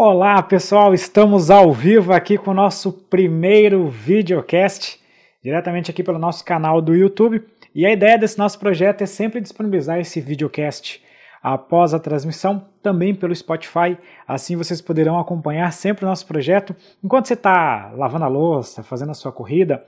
Olá pessoal, estamos ao vivo aqui com o nosso primeiro videocast, diretamente aqui pelo nosso canal do YouTube. E a ideia desse nosso projeto é sempre disponibilizar esse videocast após a transmissão, também pelo Spotify. Assim vocês poderão acompanhar sempre o nosso projeto enquanto você está lavando a louça, fazendo a sua corrida.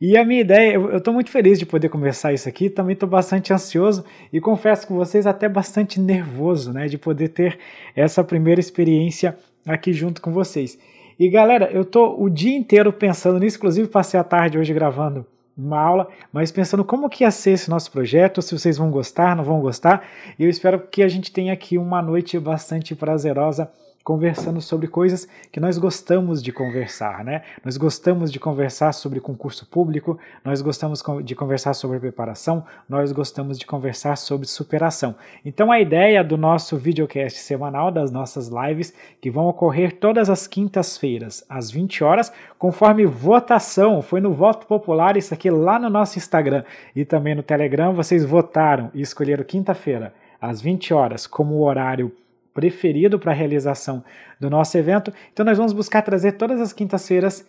E a minha ideia, eu estou muito feliz de poder conversar isso aqui, também estou bastante ansioso e confesso com vocês até bastante nervoso, né, de poder ter essa primeira experiência aqui junto com vocês. E galera, eu estou o dia inteiro pensando nisso, inclusive passei a tarde hoje gravando uma aula, mas pensando como que ia ser esse nosso projeto, se vocês vão gostar, não vão gostar, e eu espero que a gente tenha aqui uma noite bastante prazerosa conversando sobre coisas que nós gostamos de conversar, né? Nós gostamos de conversar sobre concurso público, nós gostamos de conversar sobre preparação, nós gostamos de conversar sobre superação. Então a ideia do nosso videocast semanal, das nossas lives, que vão ocorrer todas as quintas-feiras, às 20 horas, conforme votação, foi no voto popular, isso aqui lá no nosso Instagram e também no Telegram, vocês votaram e escolheram quinta-feira, às 20 horas, como horário preferido para a realização do nosso evento. Então nós vamos buscar trazer todas as quintas-feiras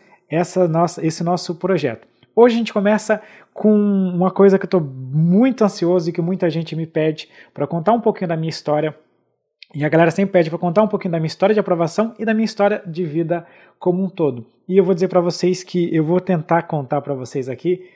esse nosso projeto. Hoje a gente começa com uma coisa que eu estou muito ansioso e que muita gente me pede para contar um pouquinho da minha história. E a galera sempre pede para contar um pouquinho da minha história de aprovação e da minha história de vida como um todo. E eu vou dizer para vocês que eu vou tentar contar para vocês aqui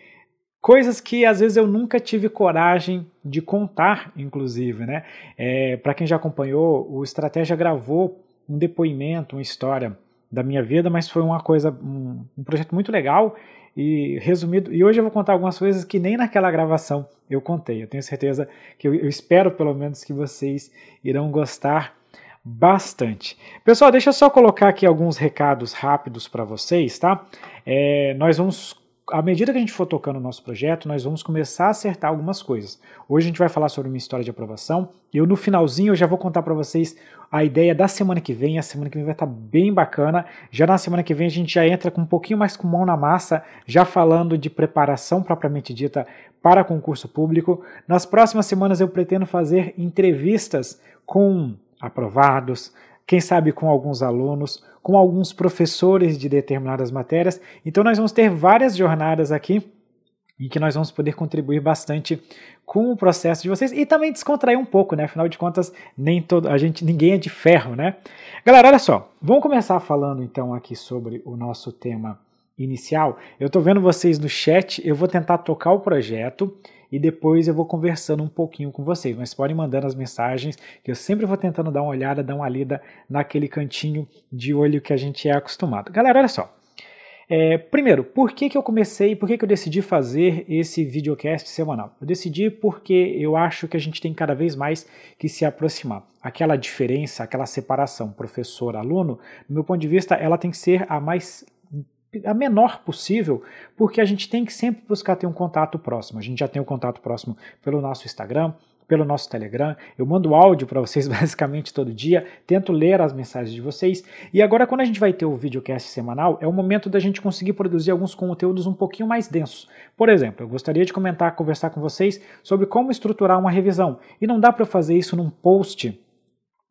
coisas que às vezes eu nunca tive coragem de contar, inclusive, né? É, Para quem já acompanhou, o Estratégia gravou um depoimento, uma história da minha vida, mas foi uma coisa, um, um projeto muito legal e resumido. E hoje eu vou contar algumas coisas que nem naquela gravação eu contei. Eu tenho certeza que eu, eu espero pelo menos que vocês irão gostar bastante. Pessoal, deixa eu só colocar aqui alguns recados rápidos para vocês, tá? É, nós vamos à medida que a gente for tocando o nosso projeto, nós vamos começar a acertar algumas coisas. Hoje a gente vai falar sobre uma história de aprovação. Eu no finalzinho eu já vou contar para vocês a ideia da semana que vem. A semana que vem vai estar tá bem bacana. Já na semana que vem a gente já entra com um pouquinho mais com mão na massa, já falando de preparação propriamente dita para concurso público. Nas próximas semanas eu pretendo fazer entrevistas com aprovados, quem sabe com alguns alunos, com alguns professores de determinadas matérias. Então nós vamos ter várias jornadas aqui em que nós vamos poder contribuir bastante com o processo de vocês e também descontrair um pouco, né? Afinal de contas, nem todo a gente, ninguém é de ferro, né? Galera, olha só, vamos começar falando então aqui sobre o nosso tema inicial. Eu estou vendo vocês no chat, eu vou tentar tocar o projeto e depois eu vou conversando um pouquinho com vocês. Mas podem mandando as mensagens, que eu sempre vou tentando dar uma olhada, dar uma lida naquele cantinho de olho que a gente é acostumado. Galera, olha só. É, primeiro, por que, que eu comecei, por que, que eu decidi fazer esse videocast semanal? Eu decidi porque eu acho que a gente tem cada vez mais que se aproximar. Aquela diferença, aquela separação professor-aluno, do meu ponto de vista, ela tem que ser a mais a menor possível, porque a gente tem que sempre buscar ter um contato próximo. A gente já tem o um contato próximo pelo nosso Instagram, pelo nosso Telegram. Eu mando áudio para vocês basicamente todo dia, tento ler as mensagens de vocês. E agora, quando a gente vai ter o videocast semanal, é o momento da gente conseguir produzir alguns conteúdos um pouquinho mais densos. Por exemplo, eu gostaria de comentar, conversar com vocês sobre como estruturar uma revisão. E não dá para fazer isso num post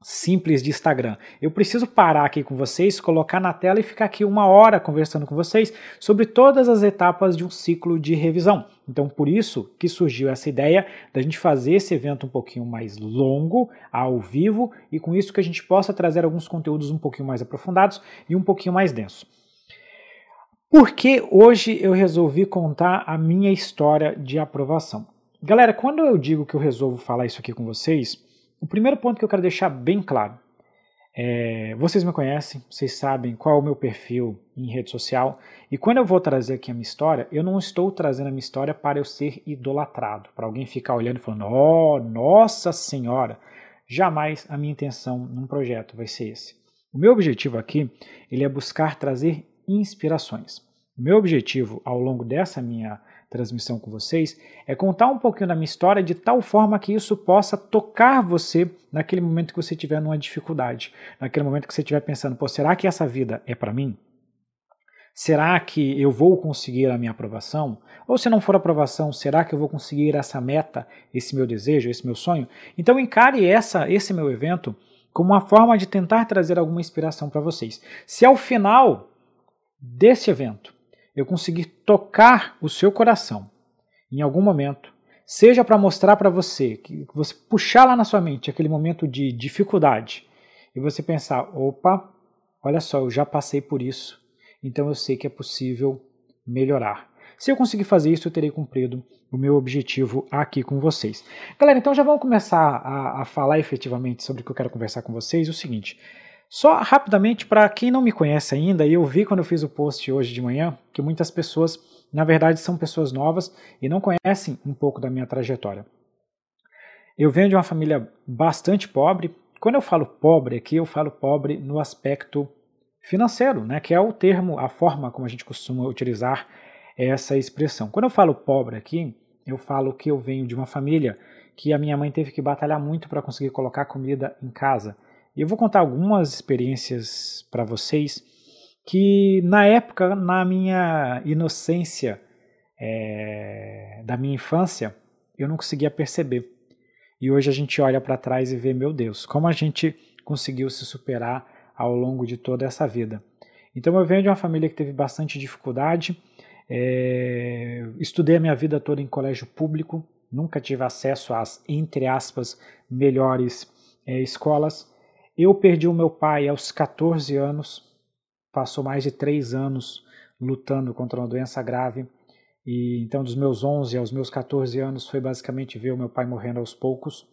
simples de Instagram. Eu preciso parar aqui com vocês, colocar na tela e ficar aqui uma hora conversando com vocês sobre todas as etapas de um ciclo de revisão. Então, por isso que surgiu essa ideia da gente fazer esse evento um pouquinho mais longo, ao vivo, e com isso que a gente possa trazer alguns conteúdos um pouquinho mais aprofundados e um pouquinho mais densos. Por que hoje eu resolvi contar a minha história de aprovação? Galera, quando eu digo que eu resolvo falar isso aqui com vocês, o primeiro ponto que eu quero deixar bem claro é, vocês me conhecem, vocês sabem qual é o meu perfil em rede social, e quando eu vou trazer aqui a minha história, eu não estou trazendo a minha história para eu ser idolatrado, para alguém ficar olhando e falando, oh, nossa senhora, jamais a minha intenção num projeto vai ser esse. O meu objetivo aqui, ele é buscar trazer inspirações. O meu objetivo ao longo dessa minha transmissão com vocês é contar um pouquinho da minha história de tal forma que isso possa tocar você naquele momento que você tiver numa dificuldade, naquele momento que você estiver pensando, pô, será que essa vida é para mim? Será que eu vou conseguir a minha aprovação? Ou se não for aprovação, será que eu vou conseguir essa meta, esse meu desejo, esse meu sonho? Então encare essa, esse meu evento como uma forma de tentar trazer alguma inspiração para vocês. Se ao final desse evento eu conseguir tocar o seu coração em algum momento, seja para mostrar para você, que você puxar lá na sua mente aquele momento de dificuldade e você pensar: opa, olha só, eu já passei por isso, então eu sei que é possível melhorar. Se eu conseguir fazer isso, eu terei cumprido o meu objetivo aqui com vocês. Galera, então já vamos começar a, a falar efetivamente sobre o que eu quero conversar com vocês. O seguinte, só rapidamente para quem não me conhece ainda, e eu vi quando eu fiz o post hoje de manhã que muitas pessoas, na verdade, são pessoas novas e não conhecem um pouco da minha trajetória. Eu venho de uma família bastante pobre. Quando eu falo pobre aqui, eu falo pobre no aspecto financeiro, né, que é o termo, a forma como a gente costuma utilizar essa expressão. Quando eu falo pobre aqui, eu falo que eu venho de uma família que a minha mãe teve que batalhar muito para conseguir colocar comida em casa. Eu vou contar algumas experiências para vocês que, na época, na minha inocência é, da minha infância, eu não conseguia perceber. E hoje a gente olha para trás e vê, meu Deus, como a gente conseguiu se superar ao longo de toda essa vida. Então eu venho de uma família que teve bastante dificuldade, é, estudei a minha vida toda em colégio público, nunca tive acesso às, entre aspas, melhores é, escolas. Eu perdi o meu pai aos 14 anos, passou mais de três anos lutando contra uma doença grave. E então, dos meus 11 aos meus 14 anos, foi basicamente ver o meu pai morrendo aos poucos.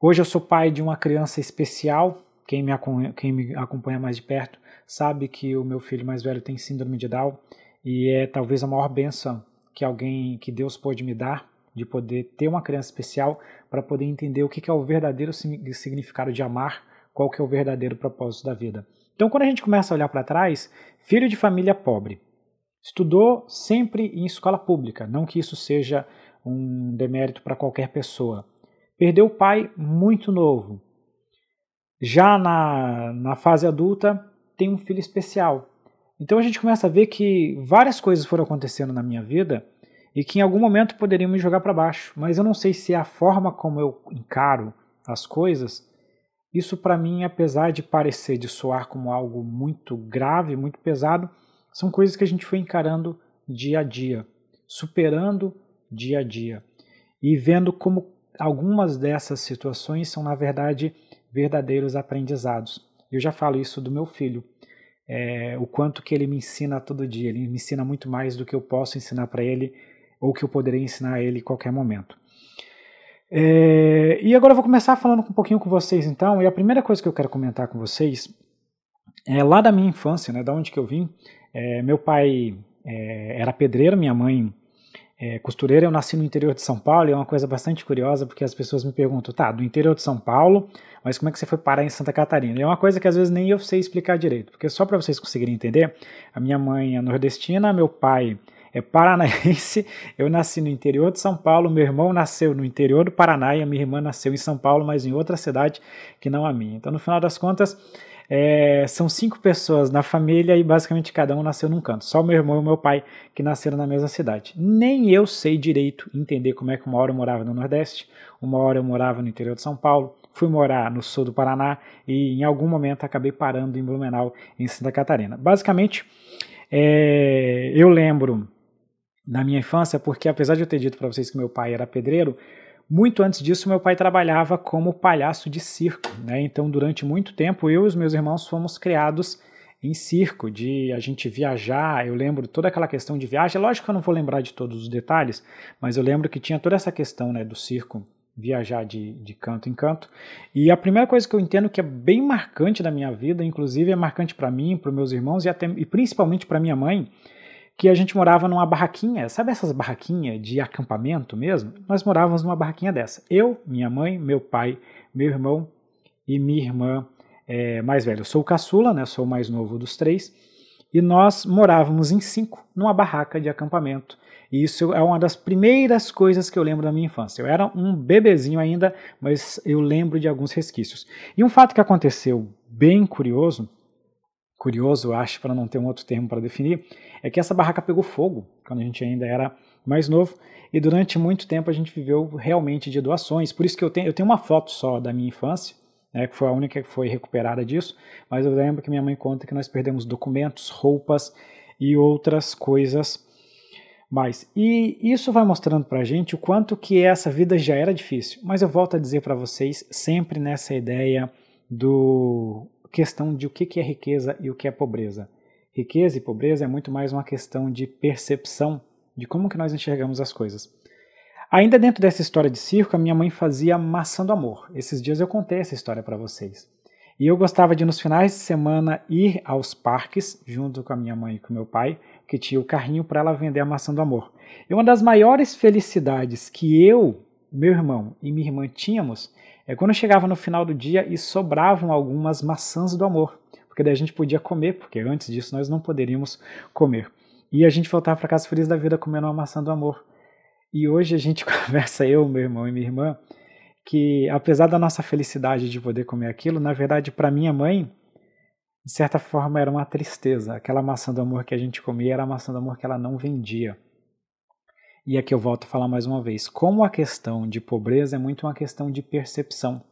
Hoje eu sou pai de uma criança especial. Quem me, quem me acompanha mais de perto sabe que o meu filho mais velho tem síndrome de Down e é talvez a maior benção que alguém, que Deus pode me dar, de poder ter uma criança especial para poder entender o que é o verdadeiro significado de amar, qual que é o verdadeiro propósito da vida. Então, quando a gente começa a olhar para trás, filho de família pobre, estudou sempre em escola pública, não que isso seja um demérito para qualquer pessoa. Perdeu o pai muito novo. Já na, na fase adulta, tem um filho especial. Então a gente começa a ver que várias coisas foram acontecendo na minha vida e que em algum momento poderiam me jogar para baixo, mas eu não sei se é a forma como eu encaro as coisas. Isso para mim, apesar de parecer de soar como algo muito grave, muito pesado, são coisas que a gente foi encarando dia a dia, superando dia a dia e vendo como algumas dessas situações são na verdade verdadeiros aprendizados. Eu já falo isso do meu filho é, o quanto que ele me ensina todo dia. Ele me ensina muito mais do que eu posso ensinar para ele ou que eu poderia ensinar a ele em qualquer momento. É, e agora eu vou começar falando um pouquinho com vocês então, e a primeira coisa que eu quero comentar com vocês é lá da minha infância, né, da onde que eu vim. É, meu pai é, era pedreiro, minha mãe é, costureira. Eu nasci no interior de São Paulo e é uma coisa bastante curiosa porque as pessoas me perguntam, tá, do interior de São Paulo, mas como é que você foi parar em Santa Catarina? E é uma coisa que às vezes nem eu sei explicar direito, porque só para vocês conseguirem entender, a minha mãe é nordestina, meu pai é paranaense, eu nasci no interior de São Paulo, meu irmão nasceu no interior do Paraná e a minha irmã nasceu em São Paulo, mas em outra cidade que não a minha. Então, no final das contas, é, são cinco pessoas na família e basicamente cada um nasceu num canto. Só meu irmão e meu pai que nasceram na mesma cidade. Nem eu sei direito entender como é que uma hora eu morava no Nordeste, uma hora eu morava no interior de São Paulo, fui morar no sul do Paraná e em algum momento acabei parando em Blumenau, em Santa Catarina. Basicamente, é, eu lembro da minha infância porque apesar de eu ter dito para vocês que meu pai era pedreiro, muito antes disso, meu pai trabalhava como palhaço de circo, né? Então, durante muito tempo, eu e os meus irmãos fomos criados em circo, de a gente viajar. Eu lembro toda aquela questão de viagem. Lógico que eu não vou lembrar de todos os detalhes, mas eu lembro que tinha toda essa questão né, do circo viajar de, de canto em canto. E a primeira coisa que eu entendo que é bem marcante da minha vida, inclusive é marcante para mim, para meus irmãos e, até, e principalmente para minha mãe, que a gente morava numa barraquinha, sabe essas barraquinhas de acampamento mesmo? Nós morávamos numa barraquinha dessa. Eu, minha mãe, meu pai, meu irmão e minha irmã é, mais velha. Eu sou o caçula, né? Sou o mais novo dos três. E nós morávamos em cinco numa barraca de acampamento. E isso é uma das primeiras coisas que eu lembro da minha infância. Eu era um bebezinho ainda, mas eu lembro de alguns resquícios. E um fato que aconteceu bem curioso, curioso, acho, para não ter um outro termo para definir, é que essa barraca pegou fogo quando a gente ainda era mais novo e durante muito tempo a gente viveu realmente de doações. Por isso que eu tenho, eu tenho uma foto só da minha infância, né, que foi a única que foi recuperada disso, mas eu lembro que minha mãe conta que nós perdemos documentos, roupas e outras coisas mais. E isso vai mostrando para a gente o quanto que essa vida já era difícil. Mas eu volto a dizer para vocês, sempre nessa ideia do questão de o que é riqueza e o que é pobreza. Riqueza e pobreza é muito mais uma questão de percepção de como que nós enxergamos as coisas. Ainda dentro dessa história de circo, a minha mãe fazia maçã do amor. Esses dias eu contei essa história para vocês. E eu gostava de, nos finais de semana, ir aos parques, junto com a minha mãe e com meu pai, que tinha o carrinho para ela vender a maçã do amor. E uma das maiores felicidades que eu, meu irmão e minha irmã tínhamos é quando chegava no final do dia e sobravam algumas maçãs do amor, porque daí a gente podia comer, porque antes disso nós não poderíamos comer. E a gente voltava para casa feliz da vida comendo uma maçã do amor. E hoje a gente conversa, eu, meu irmão e minha irmã, que apesar da nossa felicidade de poder comer aquilo, na verdade para minha mãe, de certa forma era uma tristeza. Aquela maçã do amor que a gente comia era a maçã do amor que ela não vendia. E aqui eu volto a falar mais uma vez, como a questão de pobreza é muito uma questão de percepção.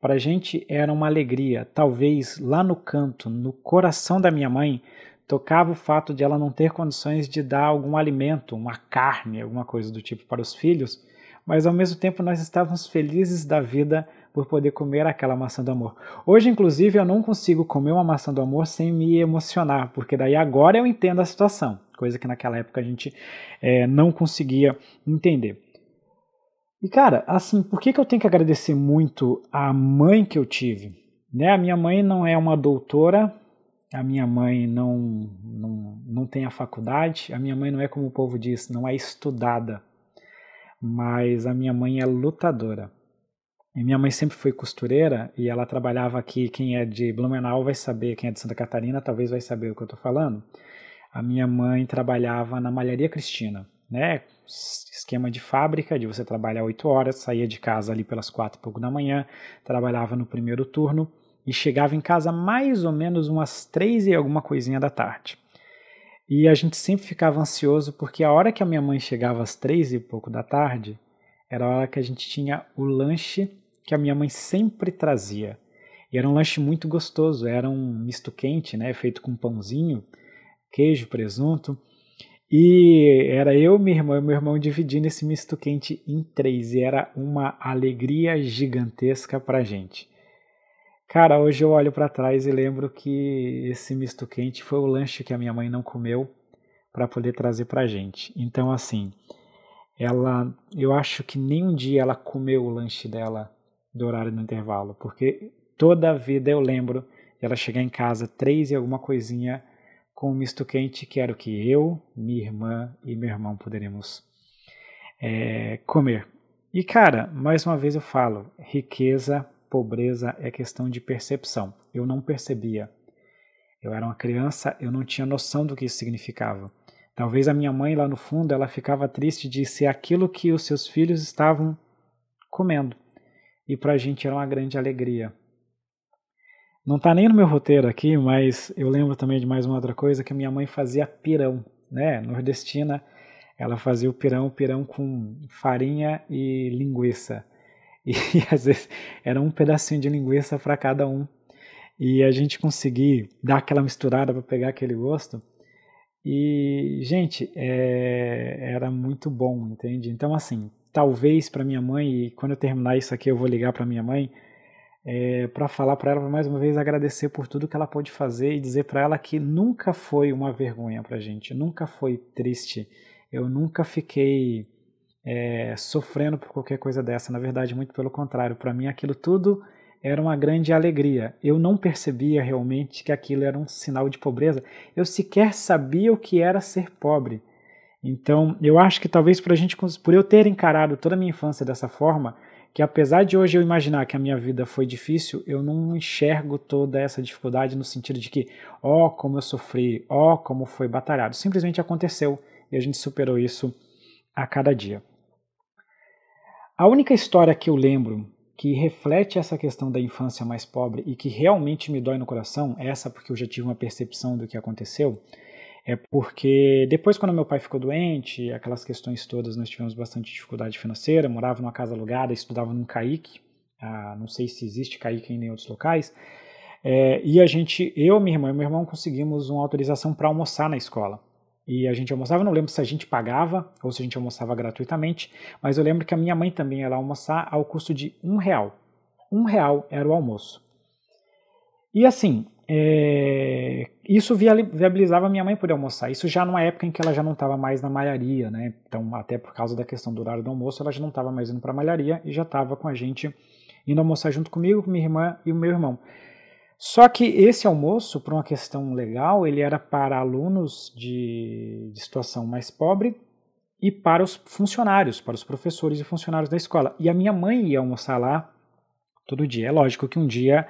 Para a gente era uma alegria, talvez lá no canto, no coração da minha mãe, tocava o fato de ela não ter condições de dar algum alimento, uma carne, alguma coisa do tipo para os filhos, mas ao mesmo tempo nós estávamos felizes da vida por poder comer aquela maçã do amor. Hoje, inclusive, eu não consigo comer uma maçã do amor sem me emocionar, porque daí agora eu entendo a situação, coisa que naquela época a gente é, não conseguia entender. E cara, assim, por que, que eu tenho que agradecer muito a mãe que eu tive? Né? A minha mãe não é uma doutora, a minha mãe não, não, não tem a faculdade, a minha mãe não é como o povo diz, não é estudada mas a minha mãe é lutadora. E minha mãe sempre foi costureira e ela trabalhava aqui. Quem é de Blumenau vai saber, quem é de Santa Catarina talvez vai saber o que eu estou falando. A minha mãe trabalhava na Malharia Cristina, né? Esquema de fábrica, de você trabalhar oito horas, saía de casa ali pelas quatro e pouco da manhã, trabalhava no primeiro turno e chegava em casa mais ou menos umas três e alguma coisinha da tarde. E a gente sempre ficava ansioso porque a hora que a minha mãe chegava às três e pouco da tarde, era a hora que a gente tinha o lanche que a minha mãe sempre trazia. E era um lanche muito gostoso, era um misto quente, né, feito com pãozinho, queijo, presunto. E era eu, minha irmã e meu irmão dividindo esse misto quente em três. E era uma alegria gigantesca pra gente. Cara, hoje eu olho para trás e lembro que esse misto quente foi o lanche que a minha mãe não comeu para poder trazer pra gente. Então, assim, ela, eu acho que nem um dia ela comeu o lanche dela do horário do intervalo, porque toda a vida eu lembro ela chegar em casa três e alguma coisinha com um misto quente, que era o que eu, minha irmã e meu irmão poderíamos é, comer. E cara, mais uma vez eu falo, riqueza pobreza é questão de percepção. Eu não percebia. Eu era uma criança, eu não tinha noção do que isso significava. Talvez a minha mãe lá no fundo, ela ficava triste de ser aquilo que os seus filhos estavam comendo. E para a gente era uma grande alegria. Não está nem no meu roteiro aqui, mas eu lembro também de mais uma outra coisa que minha mãe fazia pirão, né? Nordestina, ela fazia o pirão, pirão com farinha e linguiça. E às vezes era um pedacinho de linguiça para cada um. E a gente conseguir dar aquela misturada para pegar aquele gosto. E, gente, é, era muito bom, entende? Então, assim, talvez para minha mãe, e quando eu terminar isso aqui eu vou ligar para minha mãe, é, para falar para ela mais uma vez agradecer por tudo que ela pode fazer e dizer para ela que nunca foi uma vergonha para gente, nunca foi triste, eu nunca fiquei é, sofrendo por qualquer coisa dessa. Na verdade, muito pelo contrário. Para mim, aquilo tudo era uma grande alegria. Eu não percebia realmente que aquilo era um sinal de pobreza. Eu sequer sabia o que era ser pobre. Então, eu acho que talvez por a gente, por eu ter encarado toda a minha infância dessa forma, que apesar de hoje eu imaginar que a minha vida foi difícil, eu não enxergo toda essa dificuldade no sentido de que, ó, oh, como eu sofri, ó, oh, como foi batalhado. Simplesmente aconteceu e a gente superou isso a cada dia. A única história que eu lembro que reflete essa questão da infância mais pobre e que realmente me dói no coração, essa porque eu já tive uma percepção do que aconteceu, é porque depois quando meu pai ficou doente, aquelas questões todas, nós tivemos bastante dificuldade financeira, morava numa casa alugada, estudava num CAIC, ah, não sei se existe Caica em outros locais, é, e a gente, eu, minha irmã e meu irmão conseguimos uma autorização para almoçar na escola. E a gente almoçava, não lembro se a gente pagava ou se a gente almoçava gratuitamente, mas eu lembro que a minha mãe também ia lá almoçar ao custo de um real. Um real era o almoço. E assim, é, isso viabilizava minha mãe poder almoçar. Isso já numa época em que ela já não estava mais na malharia, né? Então, até por causa da questão do horário do almoço, ela já não estava mais indo para a malharia e já estava com a gente indo almoçar junto comigo, com minha irmã e o meu irmão. Só que esse almoço, por uma questão legal, ele era para alunos de, de situação mais pobre e para os funcionários, para os professores e funcionários da escola. E a minha mãe ia almoçar lá todo dia. É lógico que um dia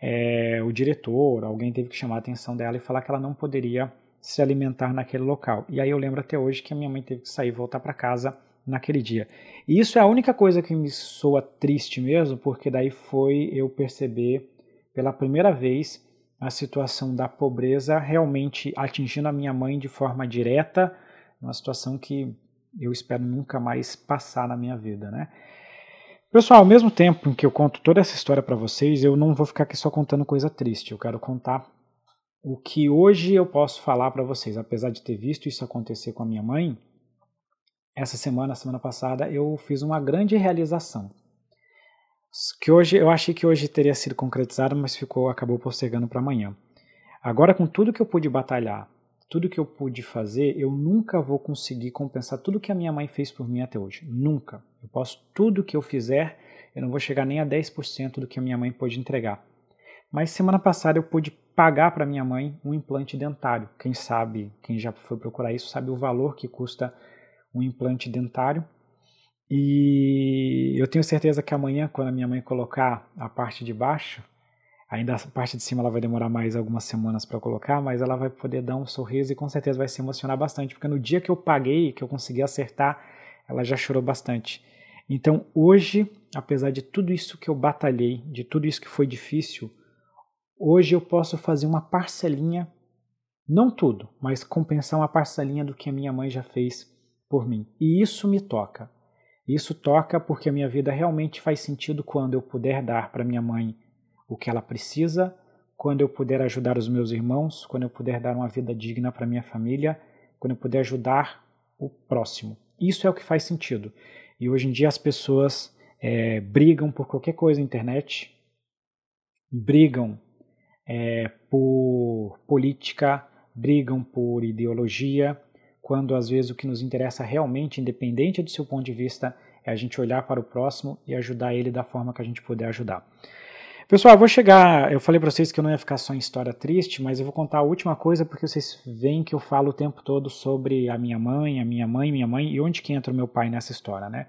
é, o diretor, alguém teve que chamar a atenção dela e falar que ela não poderia se alimentar naquele local. E aí eu lembro até hoje que a minha mãe teve que sair e voltar para casa naquele dia. E isso é a única coisa que me soa triste mesmo, porque daí foi eu perceber pela primeira vez a situação da pobreza realmente atingindo a minha mãe de forma direta, uma situação que eu espero nunca mais passar na minha vida, né? Pessoal, ao mesmo tempo em que eu conto toda essa história para vocês, eu não vou ficar aqui só contando coisa triste. Eu quero contar o que hoje eu posso falar para vocês. Apesar de ter visto isso acontecer com a minha mãe, essa semana, semana passada, eu fiz uma grande realização. Que hoje eu achei que hoje teria sido concretizada, mas ficou acabou postergando para amanhã. Agora com tudo que eu pude batalhar, tudo que eu pude fazer, eu nunca vou conseguir compensar tudo que a minha mãe fez por mim até hoje. Nunca. Eu posso tudo que eu fizer, eu não vou chegar nem a 10% do que a minha mãe pôde entregar. Mas semana passada eu pude pagar para minha mãe um implante dentário. Quem sabe, quem já foi procurar isso, sabe o valor que custa um implante dentário. E eu tenho certeza que amanhã, quando a minha mãe colocar a parte de baixo, Ainda a parte de cima ela vai demorar mais algumas semanas para colocar, mas ela vai poder dar um sorriso e com certeza vai se emocionar bastante, porque no dia que eu paguei, que eu consegui acertar, ela já chorou bastante. Então hoje, apesar de tudo isso que eu batalhei, de tudo isso que foi difícil, hoje eu posso fazer uma parcelinha, não tudo, mas compensar uma parcelinha do que a minha mãe já fez por mim. E isso me toca. Isso toca porque a minha vida realmente faz sentido quando eu puder dar para minha mãe o que ela precisa, quando eu puder ajudar os meus irmãos, quando eu puder dar uma vida digna para minha família, quando eu puder ajudar o próximo. Isso é o que faz sentido. E hoje em dia as pessoas é, brigam por qualquer coisa na internet, brigam é, por política, brigam por ideologia, quando às vezes o que nos interessa realmente, independente do seu ponto de vista, é a gente olhar para o próximo e ajudar ele da forma que a gente puder ajudar. Pessoal, eu vou chegar. Eu falei para vocês que eu não ia ficar só em história triste, mas eu vou contar a última coisa porque vocês veem que eu falo o tempo todo sobre a minha mãe, a minha mãe, minha mãe e onde que entra o meu pai nessa história, né?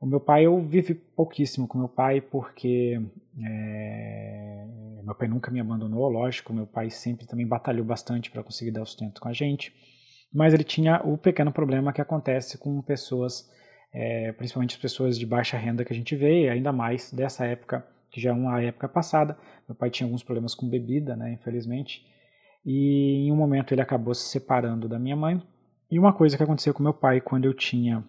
O meu pai, eu vivi pouquíssimo com meu pai porque é, meu pai nunca me abandonou, lógico. Meu pai sempre também batalhou bastante para conseguir dar sustento com a gente, mas ele tinha o pequeno problema que acontece com pessoas, é, principalmente as pessoas de baixa renda que a gente vê, ainda mais dessa época que já é uma época passada. Meu pai tinha alguns problemas com bebida, né, infelizmente. E em um momento ele acabou se separando da minha mãe. E uma coisa que aconteceu com meu pai quando eu tinha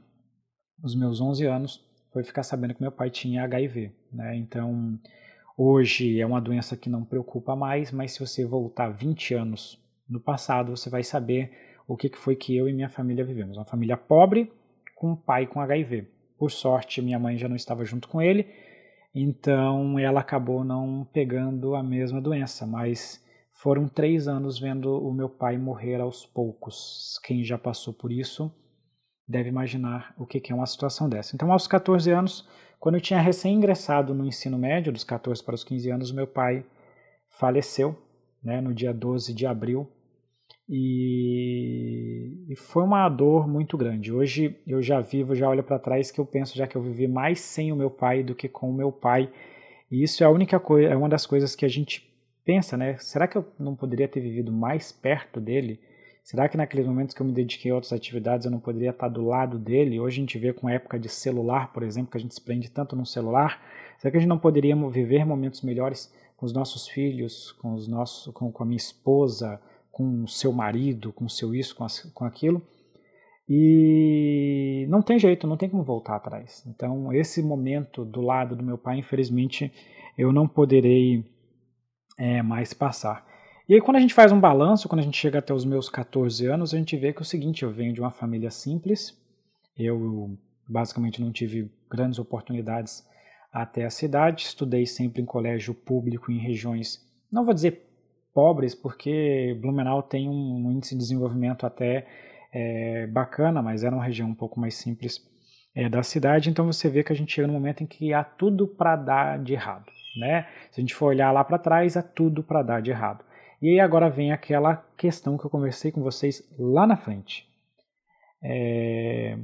os meus 11 anos foi ficar sabendo que meu pai tinha HIV, né? Então, hoje é uma doença que não preocupa mais, mas se você voltar 20 anos no passado, você vai saber o que foi que eu e minha família vivemos. Uma família pobre com um pai com HIV. Por sorte, minha mãe já não estava junto com ele, então ela acabou não pegando a mesma doença, mas foram três anos vendo o meu pai morrer aos poucos. Quem já passou por isso deve imaginar o que é uma situação dessa. Então, aos 14 anos, quando eu tinha recém-ingressado no ensino médio, dos 14 para os 15 anos, meu pai faleceu né, no dia 12 de abril e, foi uma dor muito grande. Hoje eu já vivo, já olho para trás que eu penso já que eu vivi mais sem o meu pai do que com o meu pai. E isso é a única coisa, é uma das coisas que a gente pensa, né? Será que eu não poderia ter vivido mais perto dele? Será que naqueles momentos que eu me dediquei a outras atividades eu não poderia estar do lado dele? Hoje a gente vê com a época de celular, por exemplo, que a gente se prende tanto no celular. Será que a gente não poderia viver momentos melhores com os nossos filhos, com os nossos, com, com a minha esposa, com seu marido, com seu isso, com, com aquilo. E não tem jeito, não tem como voltar atrás. Então, esse momento do lado do meu pai, infelizmente, eu não poderei é, mais passar. E aí, quando a gente faz um balanço, quando a gente chega até os meus 14 anos, a gente vê que é o seguinte: eu venho de uma família simples, eu basicamente não tive grandes oportunidades até a cidade, estudei sempre em colégio público em regiões, não vou dizer pobres, porque Blumenau tem um índice de desenvolvimento até é, bacana, mas era uma região um pouco mais simples é, da cidade, então você vê que a gente chega no momento em que há tudo para dar de errado. Né? Se a gente for olhar lá para trás, há tudo para dar de errado. E aí agora vem aquela questão que eu conversei com vocês lá na frente. É...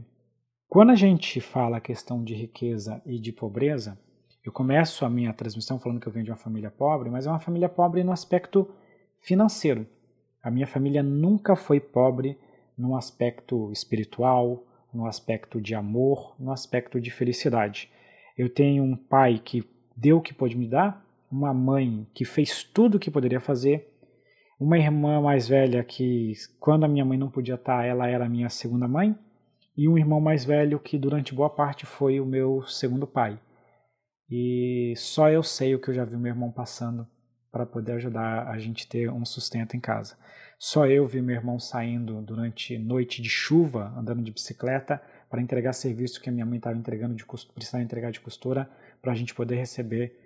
Quando a gente fala a questão de riqueza e de pobreza, eu começo a minha transmissão falando que eu venho de uma família pobre, mas é uma família pobre no aspecto financeiro. A minha família nunca foi pobre no aspecto espiritual, no aspecto de amor, no aspecto de felicidade. Eu tenho um pai que deu o que pôde me dar, uma mãe que fez tudo o que poderia fazer, uma irmã mais velha que, quando a minha mãe não podia estar, ela era a minha segunda mãe, e um irmão mais velho que, durante boa parte, foi o meu segundo pai. E só eu sei o que eu já vi meu irmão passando para poder ajudar a gente ter um sustento em casa. Só eu vi meu irmão saindo durante noite de chuva, andando de bicicleta, para entregar serviço que a minha mãe estava entregando de precisava entregar de costura, para a gente poder receber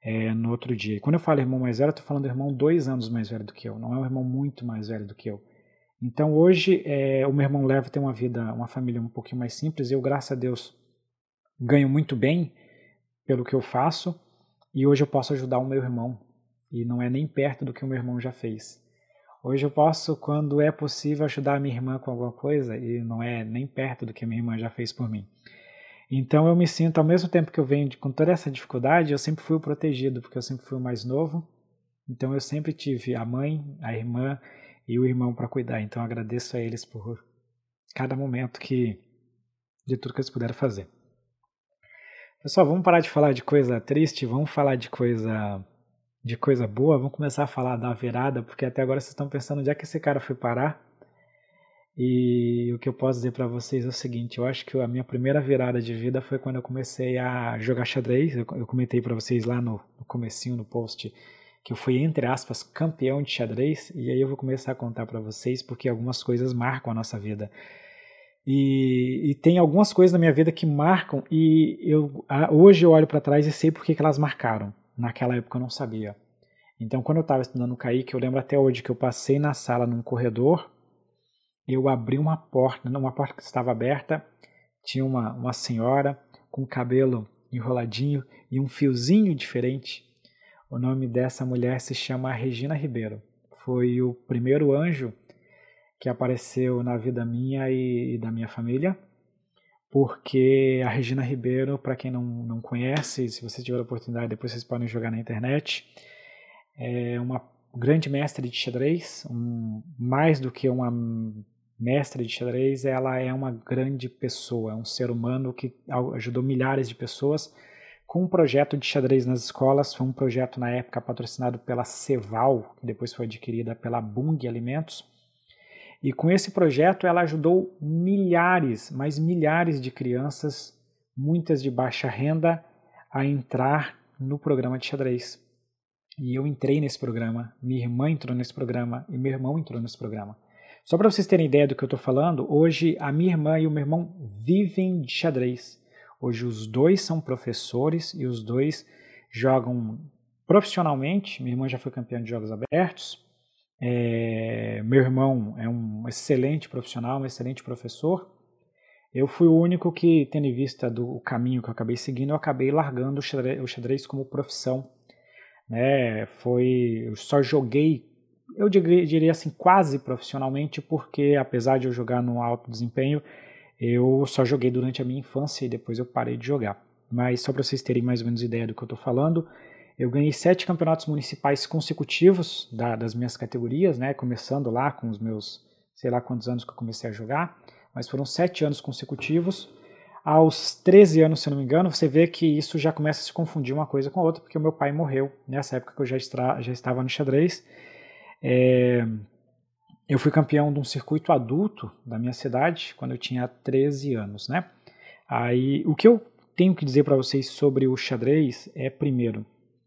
é, no outro dia. E quando eu falo irmão mais velho, eu estou falando do irmão dois anos mais velho do que eu, não é um irmão muito mais velho do que eu. Então hoje é, o meu irmão Levo tem uma vida, uma família um pouquinho mais simples. Eu, graças a Deus, ganho muito bem pelo que eu faço e hoje eu posso ajudar o meu irmão e não é nem perto do que o meu irmão já fez. Hoje eu posso, quando é possível, ajudar a minha irmã com alguma coisa e não é nem perto do que a minha irmã já fez por mim. Então eu me sinto, ao mesmo tempo que eu venho com toda essa dificuldade, eu sempre fui o protegido, porque eu sempre fui o mais novo. Então eu sempre tive a mãe, a irmã e o irmão para cuidar. Então eu agradeço a eles por cada momento que de tudo que eles puderam fazer. Pessoal, vamos parar de falar de coisa triste, vamos falar de coisa de coisa boa, vamos começar a falar da virada, porque até agora vocês estão pensando onde é que esse cara foi parar. E o que eu posso dizer para vocês é o seguinte: eu acho que a minha primeira virada de vida foi quando eu comecei a jogar xadrez. Eu, comentei para vocês lá no, no comecinho, no post, que eu fui, entre aspas, campeão de xadrez. E aí eu vou começar a contar para vocês, porque algumas coisas marcam a nossa vida. E, e, tem algumas coisas na minha vida que marcam, e eu, hoje eu olho para trás e sei por que elas marcaram. Naquela época eu não sabia. Então, quando eu estava estudando o Kaique, eu lembro até hoje que eu passei na sala num corredor eu abri uma porta, uma porta que estava aberta, tinha uma, uma senhora com cabelo enroladinho e um fiozinho diferente. O nome dessa mulher se chama Regina Ribeiro. Foi o primeiro anjo que apareceu na vida minha e, e da minha família, porque a Regina Ribeiro, para quem não, não conhece, se você tiver a oportunidade, depois vocês podem jogar na internet, é uma grande mestre de xadrez, um, mais do que uma mestre de xadrez, ela é uma grande pessoa, é um ser humano que ajudou milhares de pessoas com um projeto de xadrez nas escolas. Foi um projeto na época patrocinado pela Ceval, que depois foi adquirida pela Bung Alimentos. E com esse projeto ela ajudou milhares, mas milhares de crianças, muitas de baixa renda, a entrar no programa de xadrez. E eu entrei nesse programa, minha irmã entrou nesse programa e meu irmão entrou nesse programa. Só para vocês terem ideia do que eu estou falando, hoje a minha irmã e o meu irmão vivem de xadrez. Hoje os dois são professores e os dois jogam profissionalmente. Minha irmã já foi campeã de jogos abertos. É, meu irmão é um excelente profissional, um excelente professor. Eu fui o único que, tendo em vista do caminho que eu acabei seguindo, eu acabei largando o xadrez, o xadrez como profissão. Né? Foi, eu só joguei eu diria assim, quase profissionalmente, porque apesar de eu jogar no alto desempenho, eu só joguei durante a minha infância e depois eu parei de jogar. Mas só para vocês terem mais ou menos ideia do que eu estou falando, eu ganhei sete campeonatos municipais consecutivos da, das minhas categorias, né? Começando lá com os meus, sei lá quantos anos que eu comecei a jogar, mas foram sete anos consecutivos. Aos 13 anos, se não me engano, você vê que isso já começa a se confundir uma coisa com a outra, porque o meu pai morreu nessa época que eu já, já estava no xadrez é, eu fui campeão de um circuito adulto da minha cidade quando eu tinha 13 anos, né? Aí, o que eu tenho que dizer para vocês sobre o xadrez é, primeiro,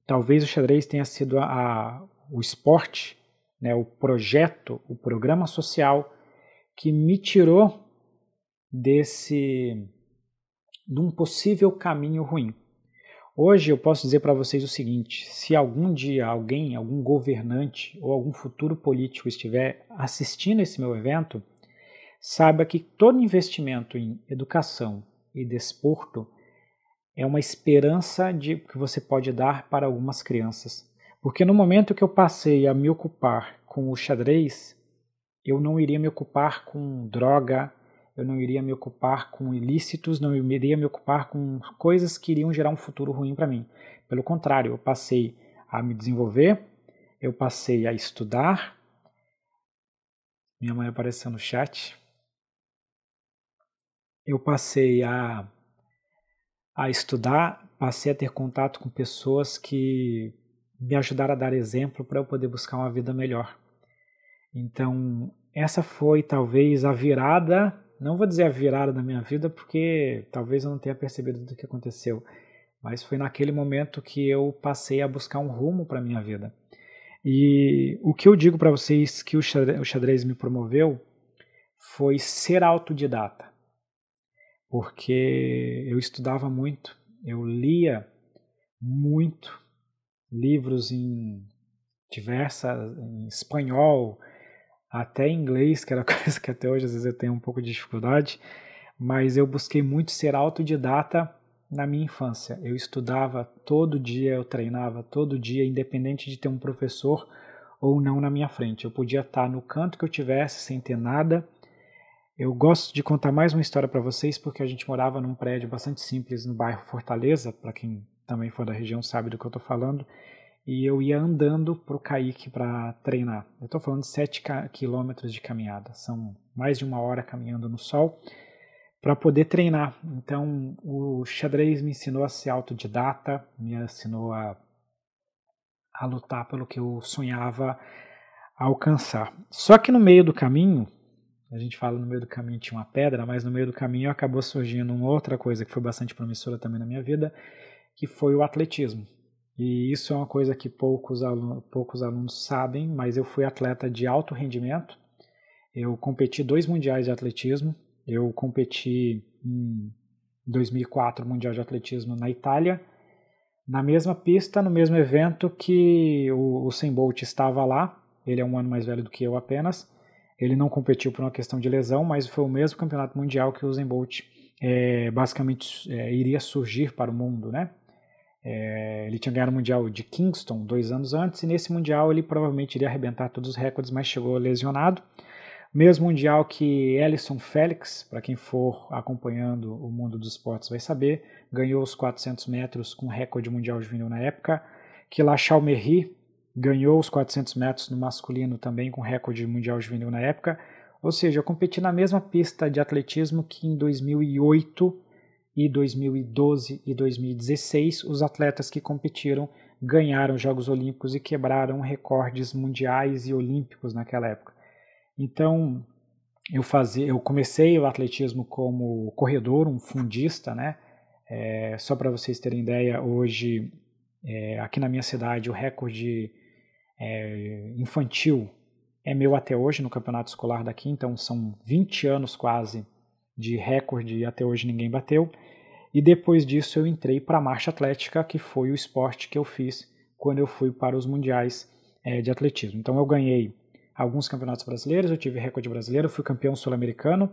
talvez o xadrez tenha sido a, a, o esporte, né, o projeto, o programa social que me tirou desse de um possível caminho ruim. Hoje eu posso dizer para vocês o seguinte: se algum dia alguém, algum governante ou algum futuro político estiver assistindo esse meu evento, saiba que todo investimento em educação e desporto é uma esperança de que você pode dar para algumas crianças. Porque no momento que eu passei a me ocupar com o xadrez, eu não iria me ocupar com droga, eu não iria me ocupar com ilícitos, não iria me ocupar com coisas que iriam gerar um futuro ruim para mim. Pelo contrário, eu passei a me desenvolver, eu passei a estudar. Minha mãe apareceu no chat. Eu passei a, a estudar, passei a ter contato com pessoas que me ajudaram a dar exemplo para eu poder buscar uma vida melhor. Então, essa foi talvez a virada não vou dizer a virada da minha vida, porque talvez eu não tenha percebido do que aconteceu, mas foi naquele momento que eu passei a buscar um rumo para a minha vida. E o que eu digo para vocês que o xadrez me promoveu foi ser autodidata, porque eu estudava muito, eu lia muito livros em diversas em espanhol, até inglês, que era coisa que até hoje às vezes eu tenho um pouco de dificuldade, mas eu busquei muito ser autodidata na minha infância. Eu estudava todo dia, eu treinava todo dia, independente de ter um professor ou não na minha frente. Eu podia estar no canto que eu tivesse sem ter nada. Eu gosto de contar mais uma história para vocês porque a gente morava num prédio bastante simples no bairro Fortaleza, para quem também for da região sabe do que eu estou falando e eu ia andando para o Caique para treinar. Eu estou falando de 7 quilômetros de caminhada, são mais de uma hora caminhando no sol para poder treinar. Então, o xadrez me ensinou a ser autodidata, me ensinou a, a lutar pelo que eu sonhava alcançar. Só que no meio do caminho, a gente fala no meio do caminho tinha uma pedra, mas no meio do caminho acabou surgindo uma outra coisa que foi bastante promissora também na minha vida, que foi o atletismo. E isso é uma coisa que poucos alunos, poucos alunos sabem, mas eu fui atleta de alto rendimento. Eu competi dois mundiais de atletismo. Eu competi em 2004 Mundial de Atletismo na Itália, na mesma pista, no mesmo evento que o Usain Bolt estava lá. Ele é um ano mais velho do que eu apenas. Ele não competiu por uma questão de lesão, mas foi o mesmo campeonato mundial que o Usain Bolt é, basicamente é, iria surgir para o mundo, né? É, ele tinha ganhado o Mundial de Kingston dois anos antes, e nesse Mundial ele provavelmente iria arrebentar todos os recordes, mas chegou lesionado. Mesmo Mundial que Ellison Félix, para quem for acompanhando o mundo dos esportes vai saber, ganhou os 400 metros com recorde mundial juvenil na época, que Lachal Merri ganhou os 400 metros no masculino também com recorde mundial juvenil na época, ou seja, eu competi na mesma pista de atletismo que em 2008 e 2012 e 2016, os atletas que competiram ganharam Jogos Olímpicos e quebraram recordes mundiais e olímpicos naquela época. Então, eu fazia, eu comecei o atletismo como corredor, um fundista, né? É, só para vocês terem ideia, hoje é, aqui na minha cidade o recorde é, infantil é meu até hoje no campeonato escolar daqui, então são 20 anos quase de recorde e até hoje ninguém bateu. E depois disso eu entrei para a marcha atlética, que foi o esporte que eu fiz quando eu fui para os mundiais é, de atletismo. Então eu ganhei alguns campeonatos brasileiros, eu tive recorde brasileiro, fui campeão sul-americano.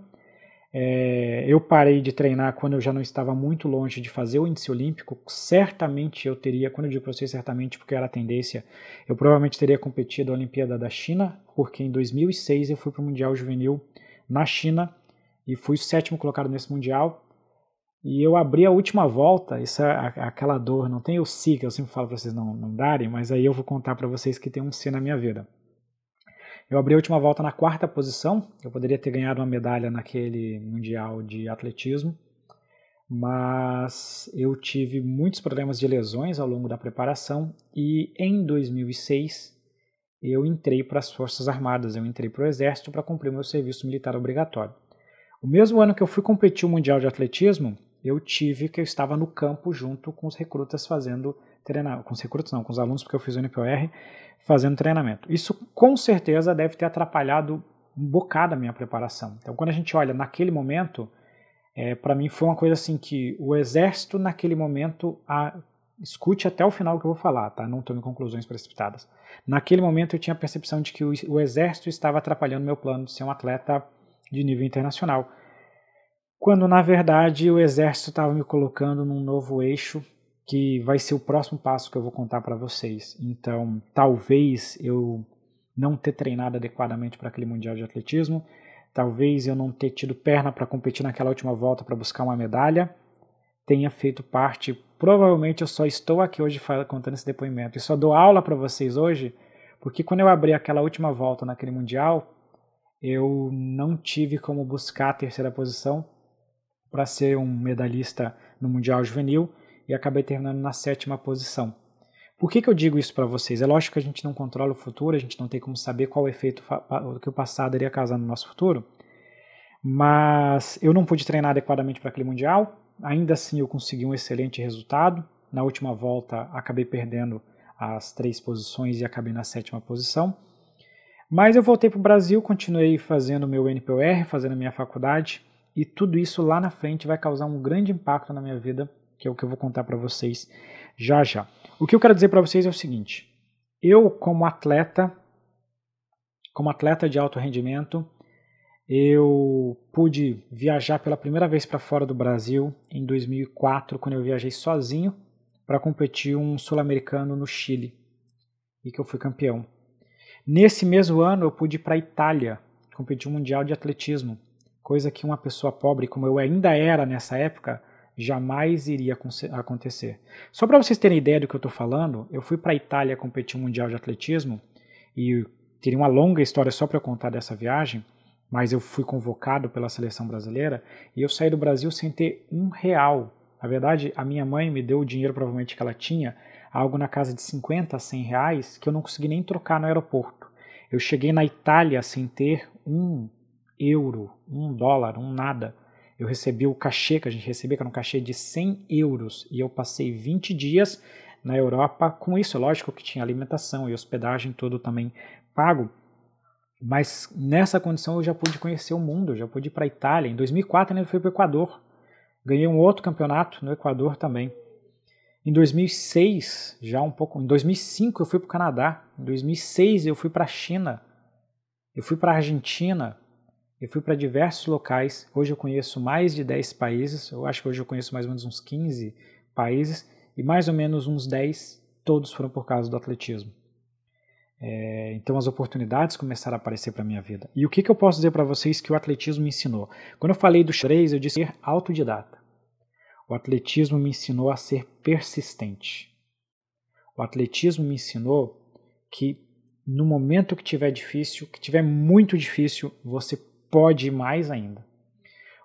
É, eu parei de treinar quando eu já não estava muito longe de fazer o índice olímpico. Certamente eu teria, quando eu digo para vocês certamente, porque era a tendência, eu provavelmente teria competido a Olimpíada da China, porque em 2006 eu fui para o Mundial Juvenil na China e fui o sétimo colocado nesse Mundial. E eu abri a última volta, isso é aquela dor, não tem o si, que eu sempre falo para vocês não, não darem, mas aí eu vou contar para vocês que tem um si na minha vida. Eu abri a última volta na quarta posição, eu poderia ter ganhado uma medalha naquele Mundial de Atletismo, mas eu tive muitos problemas de lesões ao longo da preparação e em 2006 eu entrei para as Forças Armadas, eu entrei para o Exército para cumprir meu serviço militar obrigatório. O mesmo ano que eu fui competir o Mundial de Atletismo, eu tive que eu estava no campo junto com os recrutas fazendo treinamento, com os recrutas não, com os alunos, porque eu fiz o NPOR, fazendo treinamento. Isso com certeza deve ter atrapalhado um bocado a minha preparação. Então, quando a gente olha naquele momento, é, para mim foi uma coisa assim que o exército naquele momento, a, escute até o final que eu vou falar, tá? Não tome conclusões precipitadas. Naquele momento eu tinha a percepção de que o, o exército estava atrapalhando meu plano de ser um atleta de nível internacional, quando na verdade o exército estava me colocando num novo eixo que vai ser o próximo passo que eu vou contar para vocês. Então, talvez eu não ter treinado adequadamente para aquele mundial de atletismo, talvez eu não ter tido perna para competir naquela última volta para buscar uma medalha, tenha feito parte. Provavelmente eu só estou aqui hoje contando esse depoimento e só dou aula para vocês hoje, porque quando eu abri aquela última volta naquele mundial, eu não tive como buscar a terceira posição para ser um medalhista no mundial juvenil e acabei terminando na sétima posição. Por que, que eu digo isso para vocês? É lógico que a gente não controla o futuro, a gente não tem como saber qual efeito que o passado iria causar no nosso futuro, mas eu não pude treinar adequadamente para aquele Mundial, ainda assim eu consegui um excelente resultado. Na última volta acabei perdendo as três posições e acabei na sétima posição. Mas eu voltei para o Brasil, continuei fazendo meu NPOR, fazendo minha faculdade, e tudo isso lá na frente vai causar um grande impacto na minha vida que é o que eu vou contar para vocês já já. O que eu quero dizer para vocês é o seguinte: eu como atleta, como atleta de alto rendimento, eu pude viajar pela primeira vez para fora do Brasil em 2004, quando eu viajei sozinho para competir um sul-americano no Chile e que eu fui campeão. Nesse mesmo ano eu pude ir para a Itália competir um mundial de atletismo, coisa que uma pessoa pobre como eu ainda era nessa época jamais iria acontecer. Só para vocês terem ideia do que eu estou falando, eu fui para a Itália competir um mundial de atletismo e teria uma longa história só para contar dessa viagem, mas eu fui convocado pela seleção brasileira e eu saí do Brasil sem ter um real. Na verdade, a minha mãe me deu o dinheiro provavelmente que ela tinha, algo na casa de 50 a 100 reais, que eu não consegui nem trocar no aeroporto. Eu cheguei na Itália sem ter um euro, um dólar, um nada eu recebi o cachê que a gente recebia, que era um cachê de 100 euros, e eu passei 20 dias na Europa com isso. Lógico que tinha alimentação e hospedagem, tudo também pago. Mas nessa condição eu já pude conhecer o mundo, já pude ir para a Itália. Em 2004 eu fui para o Equador. Ganhei um outro campeonato no Equador também. Em 2006, já um pouco, em 2005 eu fui para o Canadá. Em 2006 eu fui para a China. Eu fui para a Argentina. Eu fui para diversos locais. Hoje eu conheço mais de 10 países. Eu acho que hoje eu conheço mais ou menos uns 15 países. E mais ou menos uns 10, todos foram por causa do atletismo. É, então as oportunidades começaram a aparecer para minha vida. E o que, que eu posso dizer para vocês que o atletismo me ensinou? Quando eu falei do xadrez, eu disse ser autodidata. O atletismo me ensinou a ser persistente. O atletismo me ensinou que no momento que tiver difícil, que tiver muito difícil, você pode mais ainda.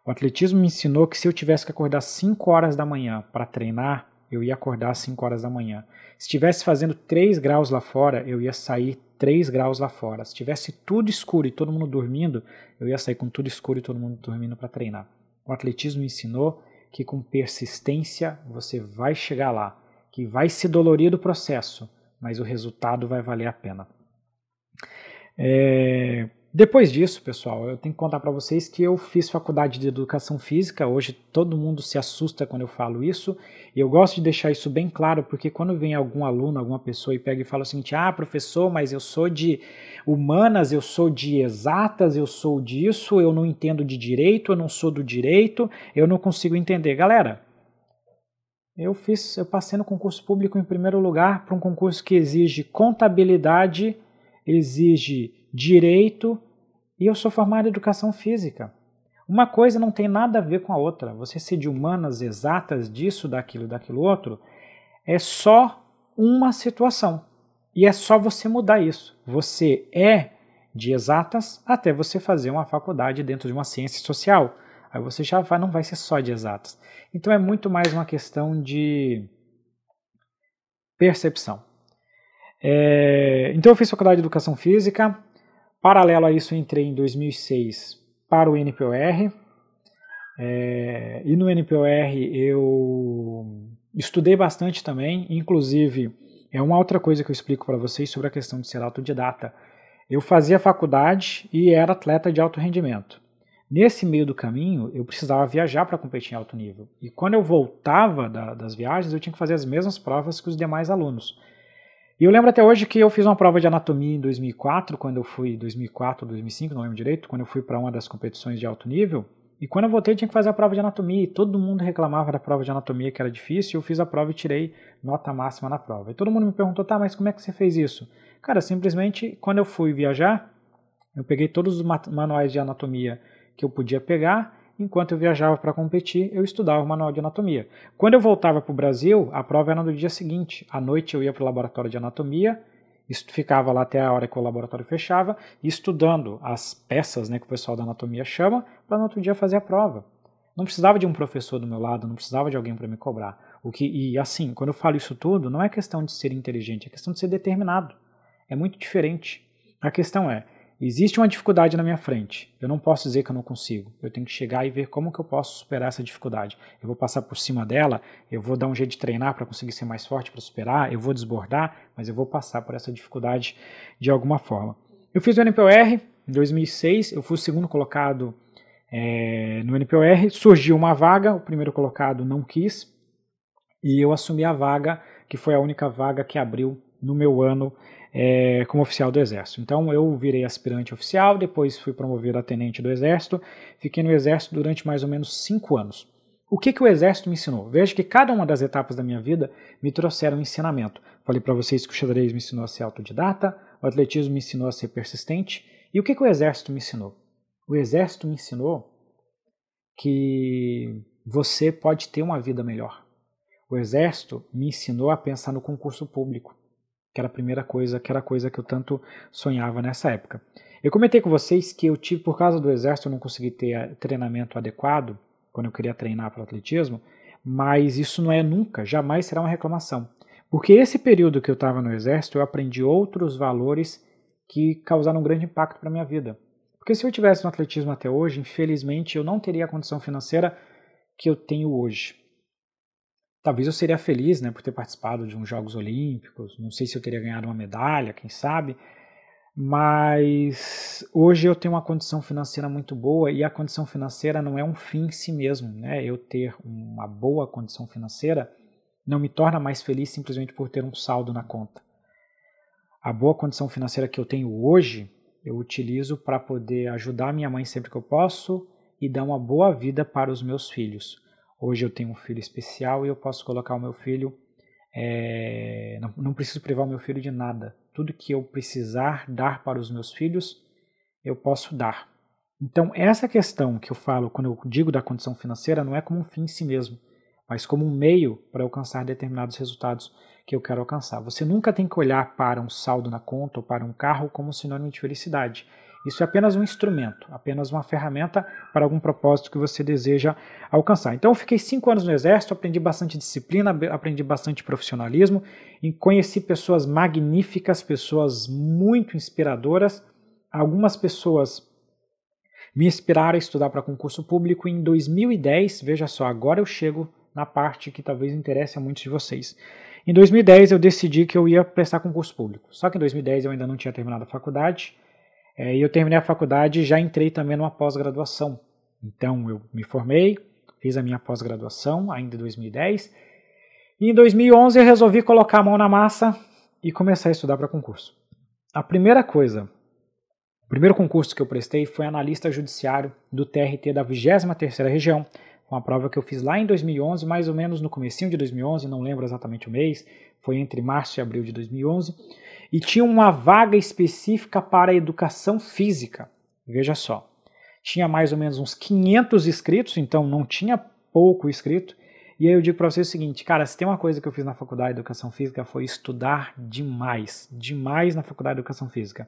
O atletismo me ensinou que se eu tivesse que acordar 5 horas da manhã para treinar, eu ia acordar às 5 horas da manhã. Se estivesse fazendo 3 graus lá fora, eu ia sair 3 graus lá fora. Se tivesse tudo escuro e todo mundo dormindo, eu ia sair com tudo escuro e todo mundo dormindo para treinar. O atletismo me ensinou que com persistência você vai chegar lá, que vai ser dolorido o processo, mas o resultado vai valer a pena. É, depois disso, pessoal, eu tenho que contar para vocês que eu fiz faculdade de educação física. Hoje todo mundo se assusta quando eu falo isso, e eu gosto de deixar isso bem claro, porque quando vem algum aluno, alguma pessoa e pega e fala o seguinte: "Ah, professor, mas eu sou de humanas, eu sou de exatas, eu sou disso, eu não entendo de direito, eu não sou do direito, eu não consigo entender". Galera, eu fiz, eu passei no concurso público em primeiro lugar para um concurso que exige contabilidade, exige direito e eu sou formado em educação física. Uma coisa não tem nada a ver com a outra. Você ser de humanas exatas disso, daquilo, daquilo outro, é só uma situação. E é só você mudar isso. Você é de exatas até você fazer uma faculdade dentro de uma ciência social. Aí você já vai, não vai ser só de exatas. Então é muito mais uma questão de percepção. É, então eu fiz faculdade de Educação Física, paralelo a isso entrei em 2006 para o NPOR, é, e no NPOR eu estudei bastante também, inclusive é uma outra coisa que eu explico para vocês sobre a questão de ser autodidata. Eu fazia faculdade e era atleta de alto rendimento. Nesse meio do caminho, eu precisava viajar para competir em alto nível. E quando eu voltava da, das viagens, eu tinha que fazer as mesmas provas que os demais alunos. E eu lembro até hoje que eu fiz uma prova de anatomia em 2004, quando eu fui, 2004 2005, não lembro direito, quando eu fui para uma das competições de alto nível. E quando eu voltei, eu tinha que fazer a prova de anatomia. E todo mundo reclamava da prova de anatomia, que era difícil. Eu fiz a prova e tirei nota máxima na prova. E todo mundo me perguntou, tá, mas como é que você fez isso? Cara, simplesmente, quando eu fui viajar, eu peguei todos os manuais de anatomia que eu podia pegar. Enquanto eu viajava para competir, eu estudava o manual de anatomia. Quando eu voltava para o Brasil, a prova era no dia seguinte. À noite eu ia para o laboratório de anatomia, ficava lá até a hora que o laboratório fechava, estudando as peças né, que o pessoal da anatomia chama, para no outro dia fazer a prova. Não precisava de um professor do meu lado, não precisava de alguém para me cobrar. O que, e assim, quando eu falo isso tudo, não é questão de ser inteligente, é questão de ser determinado. É muito diferente. A questão é, Existe uma dificuldade na minha frente. Eu não posso dizer que eu não consigo. Eu tenho que chegar e ver como que eu posso superar essa dificuldade. Eu vou passar por cima dela, eu vou dar um jeito de treinar para conseguir ser mais forte para superar, eu vou desbordar, mas eu vou passar por essa dificuldade de alguma forma. Eu fiz o NPOR em 2006, eu fui o segundo colocado é, no NPOR, surgiu uma vaga, o primeiro colocado não quis, e eu assumi a vaga, que foi a única vaga que abriu no meu ano é, como oficial do Exército. Então eu virei aspirante oficial, depois fui promovido a tenente do Exército, fiquei no Exército durante mais ou menos cinco anos. O que, que o Exército me ensinou? Veja que cada uma das etapas da minha vida me trouxeram um ensinamento. Falei para vocês que o xadrez me ensinou a ser autodidata, o atletismo me ensinou a ser persistente. E o que, que o Exército me ensinou? O Exército me ensinou que você pode ter uma vida melhor. O Exército me ensinou a pensar no concurso público que era a primeira coisa, que era a coisa que eu tanto sonhava nessa época. Eu comentei com vocês que eu tive, por causa do exército, eu não consegui ter treinamento adequado quando eu queria treinar para o atletismo, mas isso não é nunca, jamais será uma reclamação. Porque esse período que eu estava no exército, eu aprendi outros valores que causaram um grande impacto para a minha vida. Porque se eu tivesse no atletismo até hoje, infelizmente eu não teria a condição financeira que eu tenho hoje. Talvez eu seria feliz né, por ter participado de uns Jogos Olímpicos, não sei se eu teria ganhado uma medalha, quem sabe, mas hoje eu tenho uma condição financeira muito boa e a condição financeira não é um fim em si mesmo. Né? Eu ter uma boa condição financeira não me torna mais feliz simplesmente por ter um saldo na conta. A boa condição financeira que eu tenho hoje, eu utilizo para poder ajudar minha mãe sempre que eu posso e dar uma boa vida para os meus filhos. Hoje eu tenho um filho especial e eu posso colocar o meu filho. É, não, não preciso privar o meu filho de nada. Tudo que eu precisar dar para os meus filhos, eu posso dar. Então, essa questão que eu falo quando eu digo da condição financeira não é como um fim em si mesmo, mas como um meio para alcançar determinados resultados que eu quero alcançar. Você nunca tem que olhar para um saldo na conta ou para um carro como sinônimo de felicidade. Isso é apenas um instrumento, apenas uma ferramenta para algum propósito que você deseja alcançar. Então, eu fiquei cinco anos no Exército, aprendi bastante disciplina, aprendi bastante profissionalismo, conheci pessoas magníficas, pessoas muito inspiradoras. Algumas pessoas me inspiraram a estudar para concurso público em 2010. Veja só, agora eu chego na parte que talvez interesse a muitos de vocês. Em 2010 eu decidi que eu ia prestar concurso público. Só que em 2010 eu ainda não tinha terminado a faculdade é, e eu terminei a faculdade e já entrei também numa pós-graduação. Então eu me formei, fiz a minha pós-graduação ainda em 2010. E em 2011 eu resolvi colocar a mão na massa e começar a estudar para concurso. A primeira coisa, o primeiro concurso que eu prestei foi analista judiciário do TRT da 23ª região, uma prova que eu fiz lá em 2011, mais ou menos no comecinho de 2011, não lembro exatamente o mês, foi entre março e abril de 2011 e tinha uma vaga específica para educação física. Veja só, tinha mais ou menos uns 500 inscritos, então não tinha pouco inscrito. E aí eu digo para você o seguinte, cara, se tem uma coisa que eu fiz na faculdade de educação física foi estudar demais, demais na faculdade de educação física.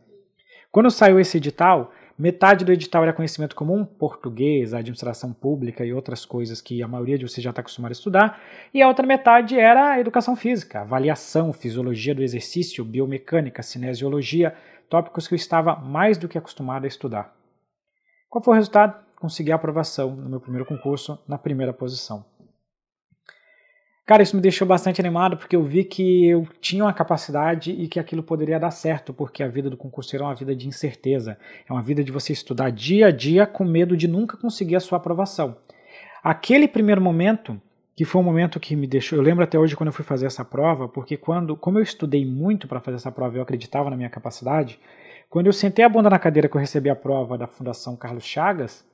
Quando saiu esse edital, Metade do edital era conhecimento comum, português, administração pública e outras coisas que a maioria de vocês já está acostumado a estudar. E a outra metade era educação física, avaliação, fisiologia do exercício, biomecânica, cinesiologia, tópicos que eu estava mais do que acostumado a estudar. Qual foi o resultado? Consegui a aprovação no meu primeiro concurso, na primeira posição. Cara, isso me deixou bastante animado porque eu vi que eu tinha uma capacidade e que aquilo poderia dar certo, porque a vida do concurseiro é uma vida de incerteza. É uma vida de você estudar dia a dia com medo de nunca conseguir a sua aprovação. Aquele primeiro momento, que foi um momento que me deixou. Eu lembro até hoje quando eu fui fazer essa prova, porque quando, como eu estudei muito para fazer essa prova, eu acreditava na minha capacidade. Quando eu sentei a bunda na cadeira que eu recebi a prova da Fundação Carlos Chagas,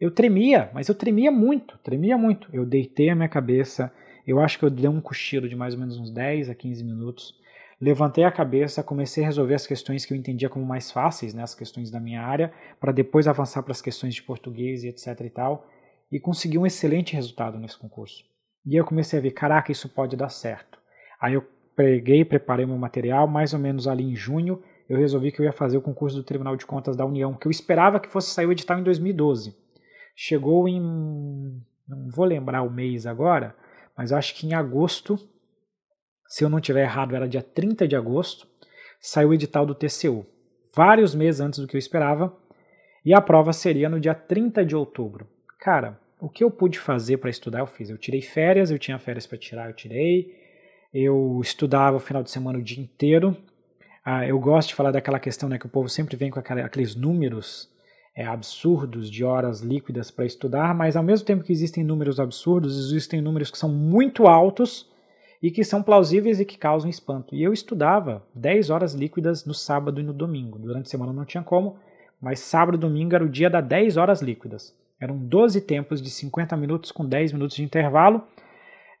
eu tremia, mas eu tremia muito, tremia muito. Eu deitei a minha cabeça eu acho que eu dei um cochilo de mais ou menos uns 10 a 15 minutos. Levantei a cabeça, comecei a resolver as questões que eu entendia como mais fáceis, né, as questões da minha área, para depois avançar para as questões de português e etc e tal, e consegui um excelente resultado nesse concurso. E eu comecei a ver, caraca, isso pode dar certo. Aí eu peguei, preparei meu material, mais ou menos ali em junho, eu resolvi que eu ia fazer o concurso do Tribunal de Contas da União, que eu esperava que fosse sair o edital em 2012. Chegou em. não vou lembrar o mês agora, mas acho que em agosto, se eu não tiver errado, era dia 30 de agosto, saiu o edital do TCU, vários meses antes do que eu esperava, e a prova seria no dia 30 de outubro. Cara, o que eu pude fazer para estudar, eu fiz. Eu tirei férias, eu tinha férias para tirar, eu tirei. Eu estudava o final de semana o dia inteiro. Ah, eu gosto de falar daquela questão né, que o povo sempre vem com aqueles números é, absurdos de horas líquidas para estudar, mas ao mesmo tempo que existem números absurdos, existem números que são muito altos e que são plausíveis e que causam espanto. E eu estudava 10 horas líquidas no sábado e no domingo. Durante a semana não tinha como, mas sábado e domingo era o dia das 10 horas líquidas. Eram 12 tempos de 50 minutos com 10 minutos de intervalo.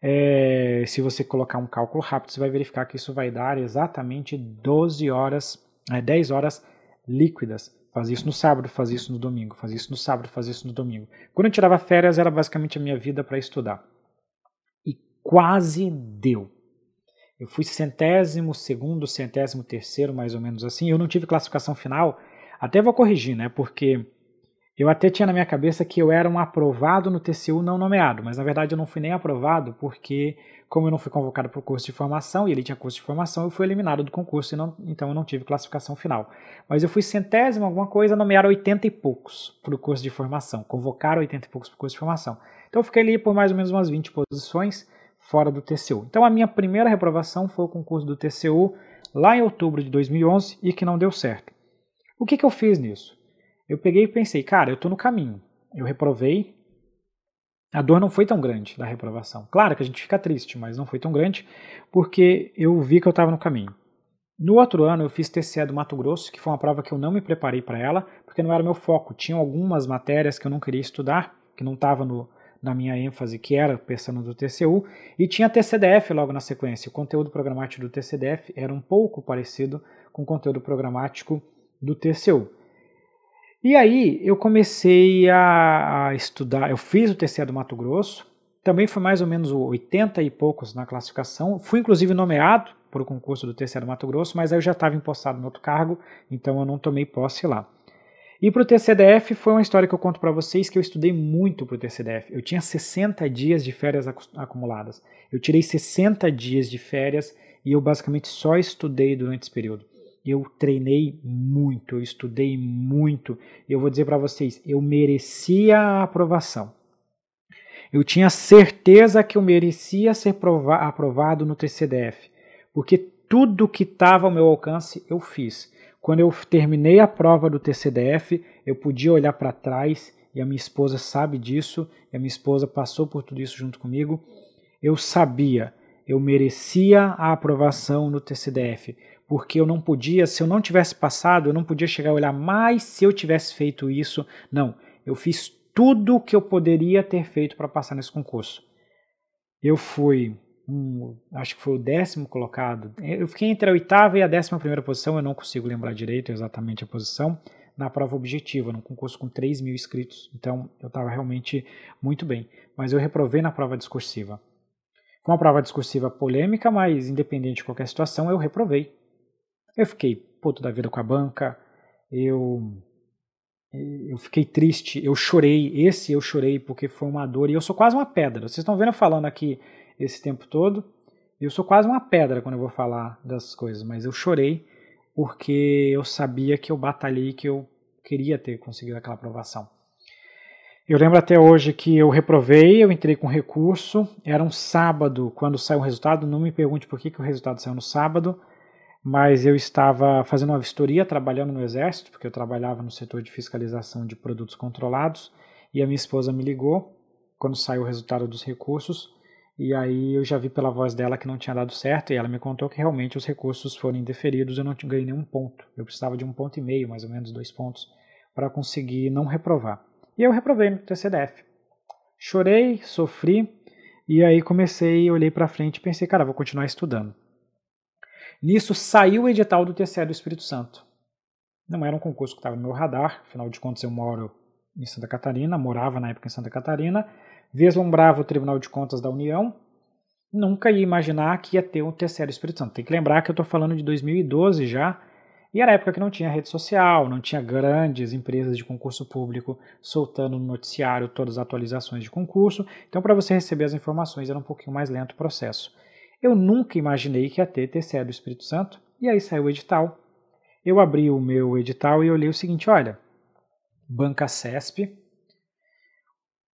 É, se você colocar um cálculo rápido, você vai verificar que isso vai dar exatamente 12 horas, é, 10 horas líquidas. Fazia isso no sábado, fazia isso no domingo, fazia isso no sábado, fazia isso no domingo. Quando eu tirava férias, era basicamente a minha vida para estudar. E quase deu. Eu fui centésimo segundo, centésimo terceiro, mais ou menos assim. Eu não tive classificação final. Até vou corrigir, né? Porque eu até tinha na minha cabeça que eu era um aprovado no TCU não nomeado, mas na verdade eu não fui nem aprovado porque como eu não fui convocado para o curso de formação e ele tinha curso de formação, eu fui eliminado do concurso, não, então eu não tive classificação final. Mas eu fui centésimo, alguma coisa, nomearam 80 e poucos para o curso de formação, convocaram 80 e poucos para o curso de formação. Então eu fiquei ali por mais ou menos umas 20 posições fora do TCU. Então a minha primeira reprovação foi o concurso do TCU lá em outubro de 2011 e que não deu certo. O que, que eu fiz nisso? Eu peguei e pensei, cara, eu estou no caminho. Eu reprovei, a dor não foi tão grande da reprovação. Claro que a gente fica triste, mas não foi tão grande porque eu vi que eu estava no caminho. No outro ano eu fiz TCE do Mato Grosso, que foi uma prova que eu não me preparei para ela, porque não era meu foco. Tinha algumas matérias que eu não queria estudar, que não estava na minha ênfase, que era pensando do TCU, e tinha TCDF logo na sequência. O conteúdo programático do TCDF era um pouco parecido com o conteúdo programático do TCU. E aí eu comecei a, a estudar, eu fiz o TCE do Mato Grosso, também foi mais ou menos 80 e poucos na classificação, fui inclusive nomeado para o concurso do TCE do Mato Grosso, mas aí eu já estava empossado no outro cargo, então eu não tomei posse lá. E para o TCDF foi uma história que eu conto para vocês que eu estudei muito para o TCDF. Eu tinha 60 dias de férias acumuladas. Eu tirei 60 dias de férias e eu basicamente só estudei durante esse período eu treinei muito, eu estudei muito. Eu vou dizer para vocês, eu merecia a aprovação. Eu tinha certeza que eu merecia ser aprovado no TCDF, porque tudo que estava ao meu alcance eu fiz. Quando eu terminei a prova do TCDF, eu podia olhar para trás e a minha esposa sabe disso, e a minha esposa passou por tudo isso junto comigo. Eu sabia, eu merecia a aprovação no TCDF porque eu não podia, se eu não tivesse passado, eu não podia chegar a olhar mais se eu tivesse feito isso. Não, eu fiz tudo o que eu poderia ter feito para passar nesse concurso. Eu fui, um, acho que foi o décimo colocado. Eu fiquei entre a oitava e a décima primeira posição, eu não consigo lembrar direito exatamente a posição, na prova objetiva, num concurso com 3 mil inscritos. Então eu estava realmente muito bem. Mas eu reprovei na prova discursiva. Foi uma prova discursiva polêmica, mas independente de qualquer situação, eu reprovei. Eu fiquei puto da vida com a banca, eu eu fiquei triste, eu chorei, esse eu chorei porque foi uma dor. E eu sou quase uma pedra. Vocês estão vendo eu falando aqui esse tempo todo, eu sou quase uma pedra quando eu vou falar das coisas, mas eu chorei porque eu sabia que eu batalhei, que eu queria ter conseguido aquela aprovação. Eu lembro até hoje que eu reprovei, eu entrei com recurso, era um sábado quando saiu o resultado, não me pergunte por que, que o resultado saiu no sábado, mas eu estava fazendo uma vistoria, trabalhando no Exército, porque eu trabalhava no setor de fiscalização de produtos controlados, e a minha esposa me ligou quando saiu o resultado dos recursos, e aí eu já vi pela voz dela que não tinha dado certo, e ela me contou que realmente os recursos foram indeferidos, eu não ganhei nenhum ponto, eu precisava de um ponto e meio, mais ou menos dois pontos, para conseguir não reprovar. E eu reprovei no TCDF. Chorei, sofri, e aí comecei, olhei para frente e pensei, cara, vou continuar estudando. Nisso saiu o edital do TCE do Espírito Santo. Não era um concurso que estava no meu radar, afinal de contas eu moro em Santa Catarina, morava na época em Santa Catarina, vislumbrava o Tribunal de Contas da União, nunca ia imaginar que ia ter um TCE do Espírito Santo. Tem que lembrar que eu estou falando de 2012 já, e era época que não tinha rede social, não tinha grandes empresas de concurso público soltando no noticiário todas as atualizações de concurso. Então, para você receber as informações, era um pouquinho mais lento o processo. Eu nunca imaginei que ia ter TCE do Espírito Santo, e aí saiu o edital. Eu abri o meu edital e olhei o seguinte: olha, Banca CESP,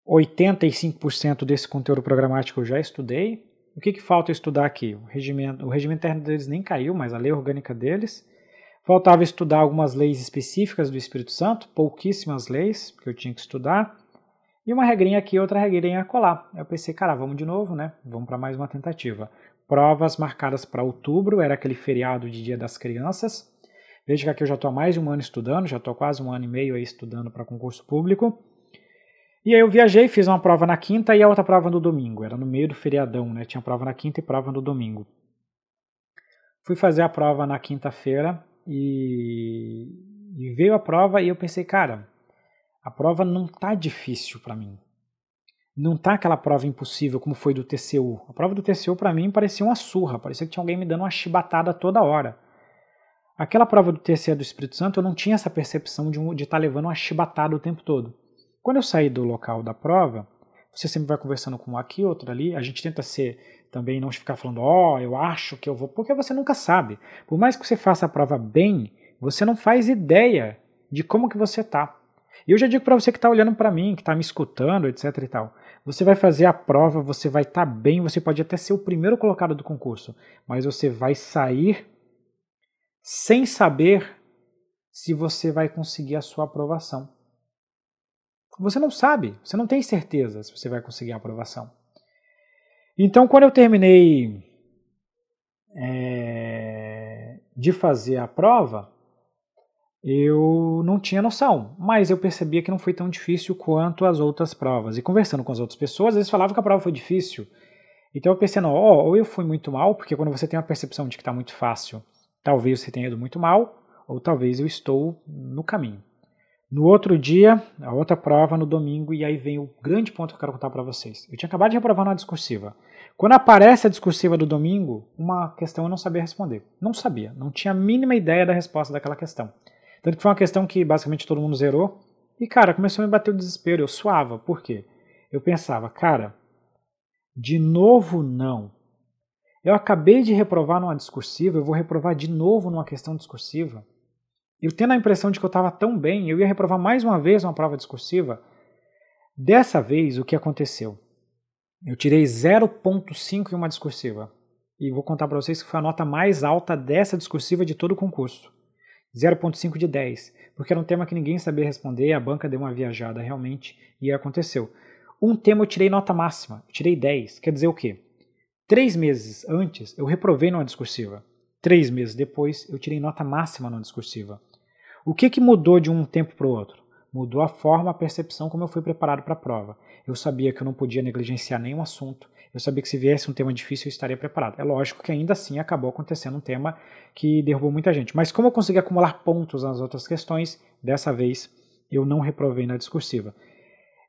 85% desse conteúdo programático eu já estudei. O que, que falta estudar aqui? O regimento, o regimento interno deles nem caiu, mas a lei orgânica deles. Faltava estudar algumas leis específicas do Espírito Santo, pouquíssimas leis que eu tinha que estudar, e uma regrinha aqui, outra regrinha colar. Eu pensei, cara, vamos de novo, né? Vamos para mais uma tentativa. Provas marcadas para outubro, era aquele feriado de Dia das Crianças. Veja que aqui eu já estou há mais de um ano estudando, já estou quase um ano e meio aí estudando para concurso público. E aí eu viajei, fiz uma prova na quinta e a outra prova no domingo. Era no meio do feriadão, né? Tinha prova na quinta e prova no domingo. Fui fazer a prova na quinta-feira, e, e veio a prova e eu pensei, cara, a prova não tá difícil para mim. Não tá aquela prova impossível como foi do TCU. A prova do TCU para mim parecia uma surra, parecia que tinha alguém me dando uma chibatada toda hora. Aquela prova do TCE do Espírito Santo eu não tinha essa percepção de estar de tá levando uma chibatada o tempo todo. Quando eu saí do local da prova, você sempre vai conversando com um aqui, outro ali, a gente tenta ser também não ficar falando, ó, oh, eu acho que eu vou, porque você nunca sabe. Por mais que você faça a prova bem, você não faz ideia de como que você tá. E eu já digo para você que está olhando para mim, que está me escutando, etc e tal. Você vai fazer a prova, você vai estar tá bem, você pode até ser o primeiro colocado do concurso, mas você vai sair sem saber se você vai conseguir a sua aprovação. Você não sabe, você não tem certeza se você vai conseguir a aprovação. Então, quando eu terminei é, de fazer a prova, eu não tinha noção, mas eu percebia que não foi tão difícil quanto as outras provas. E conversando com as outras pessoas, eles falavam que a prova foi difícil. Então eu pensei, não, oh, ou eu fui muito mal, porque quando você tem a percepção de que está muito fácil, talvez você tenha ido muito mal, ou talvez eu estou no caminho. No outro dia, a outra prova, no domingo, e aí vem o grande ponto que eu quero contar para vocês. Eu tinha acabado de reprovar na discursiva. Quando aparece a discursiva do domingo, uma questão eu não sabia responder. Não sabia, não tinha a mínima ideia da resposta daquela questão. Tanto que foi uma questão que basicamente todo mundo zerou. E, cara, começou a me bater o desespero. Eu suava. Por quê? Eu pensava, cara, de novo não. Eu acabei de reprovar numa discursiva, eu vou reprovar de novo numa questão discursiva. Eu tendo a impressão de que eu estava tão bem, eu ia reprovar mais uma vez uma prova discursiva. Dessa vez, o que aconteceu? Eu tirei 0.5 em uma discursiva. E vou contar para vocês que foi a nota mais alta dessa discursiva de todo o concurso. 0.5 de 10. Porque era um tema que ninguém sabia responder, a banca deu uma viajada realmente, e aconteceu. Um tema eu tirei nota máxima, tirei 10. Quer dizer o quê? Três meses antes, eu reprovei numa discursiva. Três meses depois, eu tirei nota máxima numa discursiva. O que, que mudou de um tempo para o outro? Mudou a forma, a percepção como eu fui preparado para a prova. Eu sabia que eu não podia negligenciar nenhum assunto. Eu sabia que se viesse um tema difícil eu estaria preparado. É lógico que ainda assim acabou acontecendo um tema que derrubou muita gente. Mas como eu consegui acumular pontos nas outras questões, dessa vez eu não reprovei na discursiva.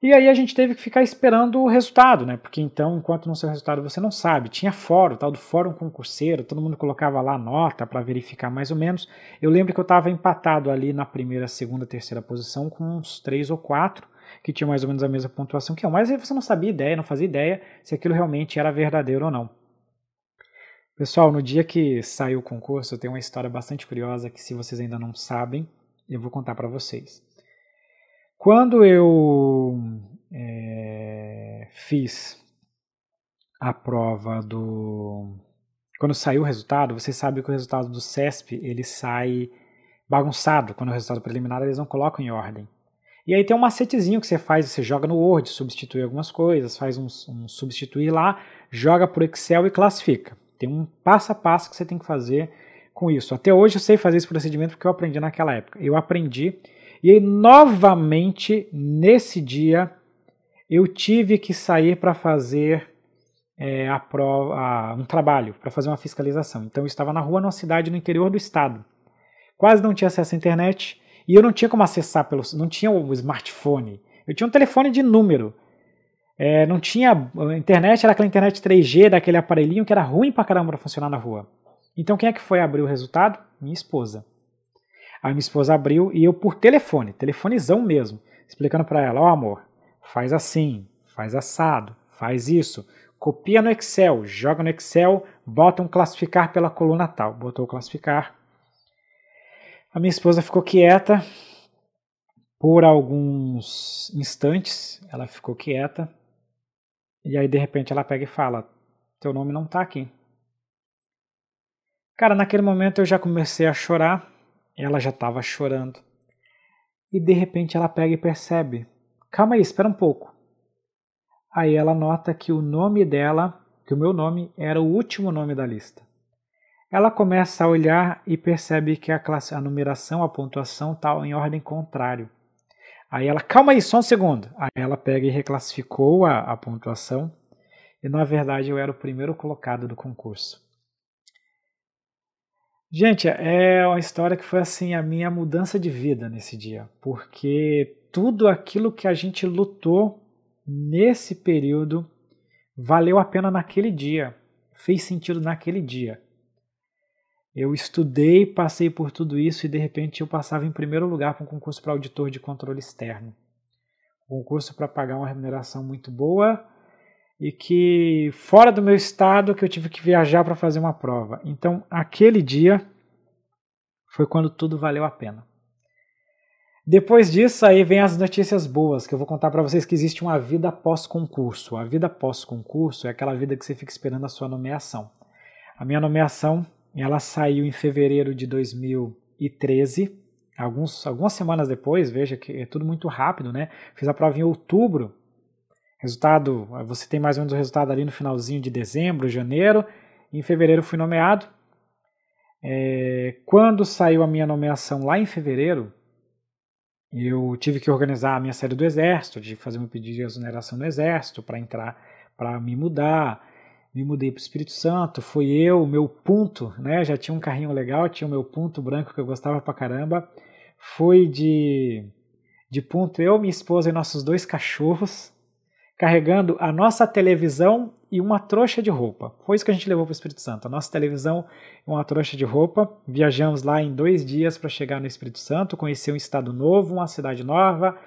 E aí a gente teve que ficar esperando o resultado, né? Porque então, enquanto não saiu o resultado, você não sabe. Tinha fórum, tal do fórum concurseiro, todo mundo colocava lá nota para verificar mais ou menos. Eu lembro que eu estava empatado ali na primeira, segunda, terceira posição com uns três ou quatro que tinham mais ou menos a mesma pontuação que eu. Mas você não sabia ideia, não fazia ideia se aquilo realmente era verdadeiro ou não. Pessoal, no dia que saiu o concurso, tem uma história bastante curiosa que se vocês ainda não sabem, eu vou contar para vocês. Quando eu é, fiz a prova do. Quando saiu o resultado, você sabe que o resultado do CESP ele sai bagunçado. Quando o resultado preliminar eles não colocam em ordem. E aí tem um macetezinho que você faz, você joga no Word, substitui algumas coisas, faz um, um substituir lá, joga por Excel e classifica. Tem um passo a passo que você tem que fazer com isso. Até hoje eu sei fazer esse procedimento porque eu aprendi naquela época. Eu aprendi e aí, novamente, nesse dia, eu tive que sair para fazer é, a prova, a, um trabalho, para fazer uma fiscalização. Então, eu estava na rua, numa cidade no interior do estado. Quase não tinha acesso à internet e eu não tinha como acessar pelo. Não tinha o smartphone. Eu tinha um telefone de número. É, não tinha. A internet era aquela internet 3G daquele aparelhinho que era ruim pra caramba para funcionar na rua. Então, quem é que foi abrir o resultado? Minha esposa. Aí minha esposa abriu e eu por telefone, telefonezão mesmo, explicando para ela, ó oh, amor, faz assim, faz assado, faz isso, copia no Excel, joga no Excel, bota um classificar pela coluna tal. Botou o classificar. A minha esposa ficou quieta por alguns instantes, ela ficou quieta. E aí de repente ela pega e fala: "Teu nome não tá aqui". Cara, naquele momento eu já comecei a chorar ela já estava chorando. E de repente ela pega e percebe: calma aí, espera um pouco. Aí ela nota que o nome dela, que o meu nome, era o último nome da lista. Ela começa a olhar e percebe que a, classe, a numeração, a pontuação está em ordem contrária. Aí ela, calma aí, só um segundo. Aí ela pega e reclassificou a, a pontuação. E na verdade eu era o primeiro colocado do concurso. Gente, é uma história que foi assim a minha mudança de vida nesse dia, porque tudo aquilo que a gente lutou nesse período valeu a pena naquele dia, fez sentido naquele dia. Eu estudei, passei por tudo isso e de repente eu passava em primeiro lugar para um concurso para auditor de controle externo. Um concurso para pagar uma remuneração muito boa e que fora do meu estado que eu tive que viajar para fazer uma prova. Então, aquele dia foi quando tudo valeu a pena. Depois disso, aí vem as notícias boas, que eu vou contar para vocês que existe uma vida pós-concurso. A vida pós-concurso é aquela vida que você fica esperando a sua nomeação. A minha nomeação, ela saiu em fevereiro de 2013, alguns, algumas semanas depois, veja que é tudo muito rápido, né? Fiz a prova em outubro Resultado, você tem mais ou menos o resultado ali no finalzinho de dezembro, janeiro. Em fevereiro fui nomeado. É, quando saiu a minha nomeação lá em fevereiro, eu tive que organizar a minha série do Exército, de fazer meu pedido de exoneração no Exército para entrar, para me mudar. Me mudei para o Espírito Santo, fui eu, meu ponto, né? Já tinha um carrinho legal, tinha o meu ponto branco que eu gostava pra caramba. Fui de, de ponto eu, minha esposa e nossos dois cachorros carregando a nossa televisão e uma trouxa de roupa. Foi isso que a gente levou para o Espírito Santo. A nossa televisão e uma trouxa de roupa. Viajamos lá em dois dias para chegar no Espírito Santo, conhecer um estado novo, uma cidade nova,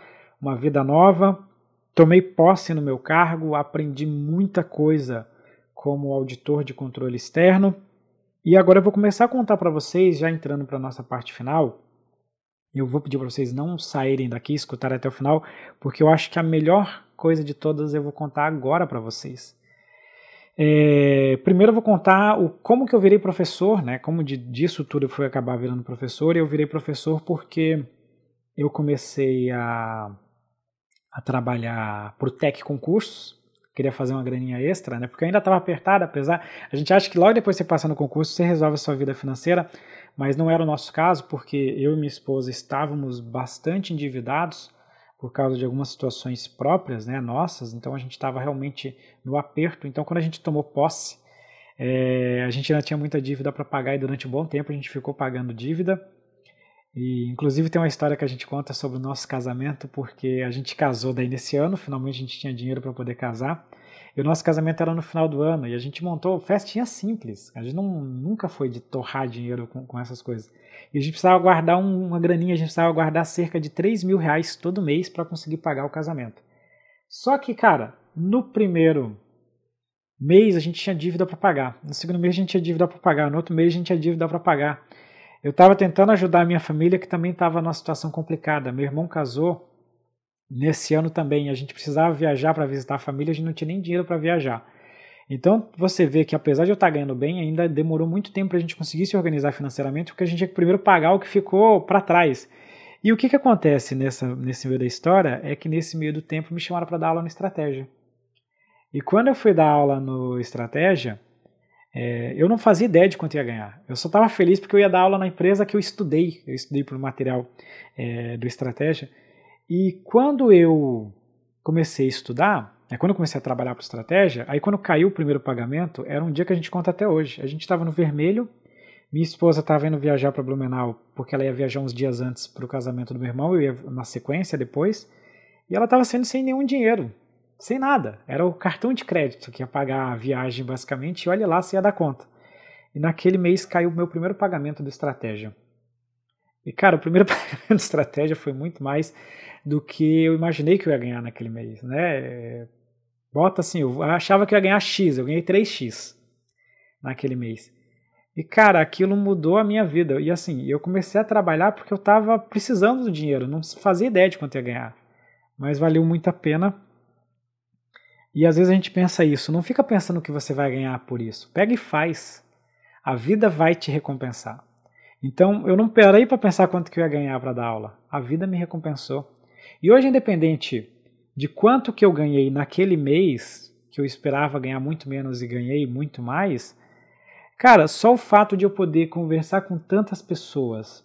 uma vida nova. Tomei posse no meu cargo, aprendi muita coisa como auditor de controle externo. E agora eu vou começar a contar para vocês, já entrando para a nossa parte final. Eu vou pedir para vocês não saírem daqui, escutarem até o final, porque eu acho que a melhor coisa de todas eu vou contar agora para vocês. É, primeiro eu vou contar o, como que eu virei professor, né? Como de, disso tudo eu fui acabar virando professor. E eu virei professor porque eu comecei a, a trabalhar para o Tec Concursos. Queria fazer uma graninha extra, né? Porque ainda estava apertado, apesar. A gente acha que logo depois de você passar no concurso você resolve a sua vida financeira, mas não era o nosso caso, porque eu e minha esposa estávamos bastante endividados por causa de algumas situações próprias, né, nossas, então a gente estava realmente no aperto. Então, quando a gente tomou posse, é, a gente ainda tinha muita dívida para pagar e durante um bom tempo a gente ficou pagando dívida. E inclusive tem uma história que a gente conta sobre o nosso casamento, porque a gente casou daí nesse ano, finalmente a gente tinha dinheiro para poder casar. E o nosso casamento era no final do ano, e a gente montou festinha simples. A gente não, nunca foi de torrar dinheiro com, com essas coisas. E a gente precisava guardar um, uma graninha, a gente precisava guardar cerca de 3 mil reais todo mês para conseguir pagar o casamento. Só que, cara, no primeiro mês a gente tinha dívida para pagar. No segundo mês a gente tinha dívida para pagar. No outro mês a gente tinha dívida para pagar. Eu estava tentando ajudar a minha família que também estava numa situação complicada. Meu irmão casou nesse ano também. A gente precisava viajar para visitar a família, a gente não tinha nem dinheiro para viajar. Então você vê que apesar de eu estar ganhando bem, ainda demorou muito tempo para a gente conseguir se organizar financeiramente, porque a gente tinha que primeiro pagar o que ficou para trás. E o que, que acontece nessa, nesse meio da história é que nesse meio do tempo me chamaram para dar aula no Estratégia. E quando eu fui dar aula no Estratégia, é, eu não fazia ideia de quanto ia ganhar. Eu só estava feliz porque eu ia dar aula na empresa que eu estudei. Eu estudei por material é, do Estratégia. E quando eu comecei a estudar, é, quando eu comecei a trabalhar para Estratégia, aí quando caiu o primeiro pagamento, era um dia que a gente conta até hoje. A gente estava no vermelho, minha esposa estava indo viajar para Blumenau, porque ela ia viajar uns dias antes para o casamento do meu irmão, eu ia na sequência depois, e ela estava saindo sem nenhum dinheiro sem nada. Era o cartão de crédito que ia pagar a viagem, basicamente, e olha lá se ia dar conta. E naquele mês caiu o meu primeiro pagamento do Estratégia. E, cara, o primeiro pagamento do Estratégia foi muito mais do que eu imaginei que eu ia ganhar naquele mês, né? Bota assim, eu achava que eu ia ganhar X, eu ganhei 3X naquele mês. E, cara, aquilo mudou a minha vida. E, assim, eu comecei a trabalhar porque eu estava precisando do dinheiro, não fazia ideia de quanto ia ganhar. Mas valeu muito a pena e às vezes a gente pensa isso, não fica pensando que você vai ganhar por isso. Pega e faz. A vida vai te recompensar. Então eu não parei para pensar quanto que eu ia ganhar para dar aula. A vida me recompensou. E hoje, independente de quanto que eu ganhei naquele mês, que eu esperava ganhar muito menos e ganhei muito mais, cara, só o fato de eu poder conversar com tantas pessoas,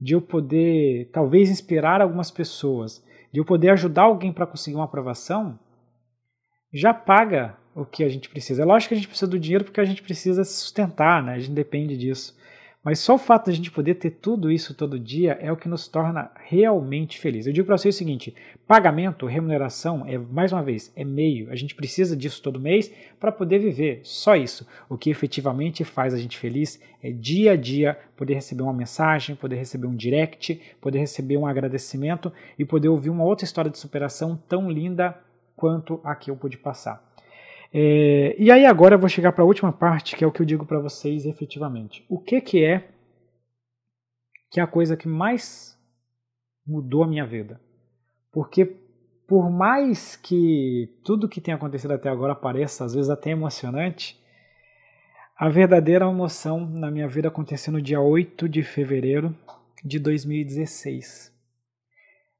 de eu poder talvez inspirar algumas pessoas, de eu poder ajudar alguém para conseguir uma aprovação, já paga o que a gente precisa. É lógico que a gente precisa do dinheiro porque a gente precisa se sustentar, né? a gente depende disso. Mas só o fato de a gente poder ter tudo isso todo dia é o que nos torna realmente felizes. Eu digo para vocês o seguinte: pagamento, remuneração, é mais uma vez, é meio. A gente precisa disso todo mês para poder viver. Só isso. O que efetivamente faz a gente feliz é dia a dia poder receber uma mensagem, poder receber um direct, poder receber um agradecimento e poder ouvir uma outra história de superação tão linda quanto a que eu pude passar. É, e aí agora eu vou chegar para a última parte, que é o que eu digo para vocês efetivamente. O que, que é que é a coisa que mais mudou a minha vida? Porque por mais que tudo que tem acontecido até agora pareça às vezes até emocionante, a verdadeira emoção na minha vida aconteceu no dia 8 de fevereiro de 2016.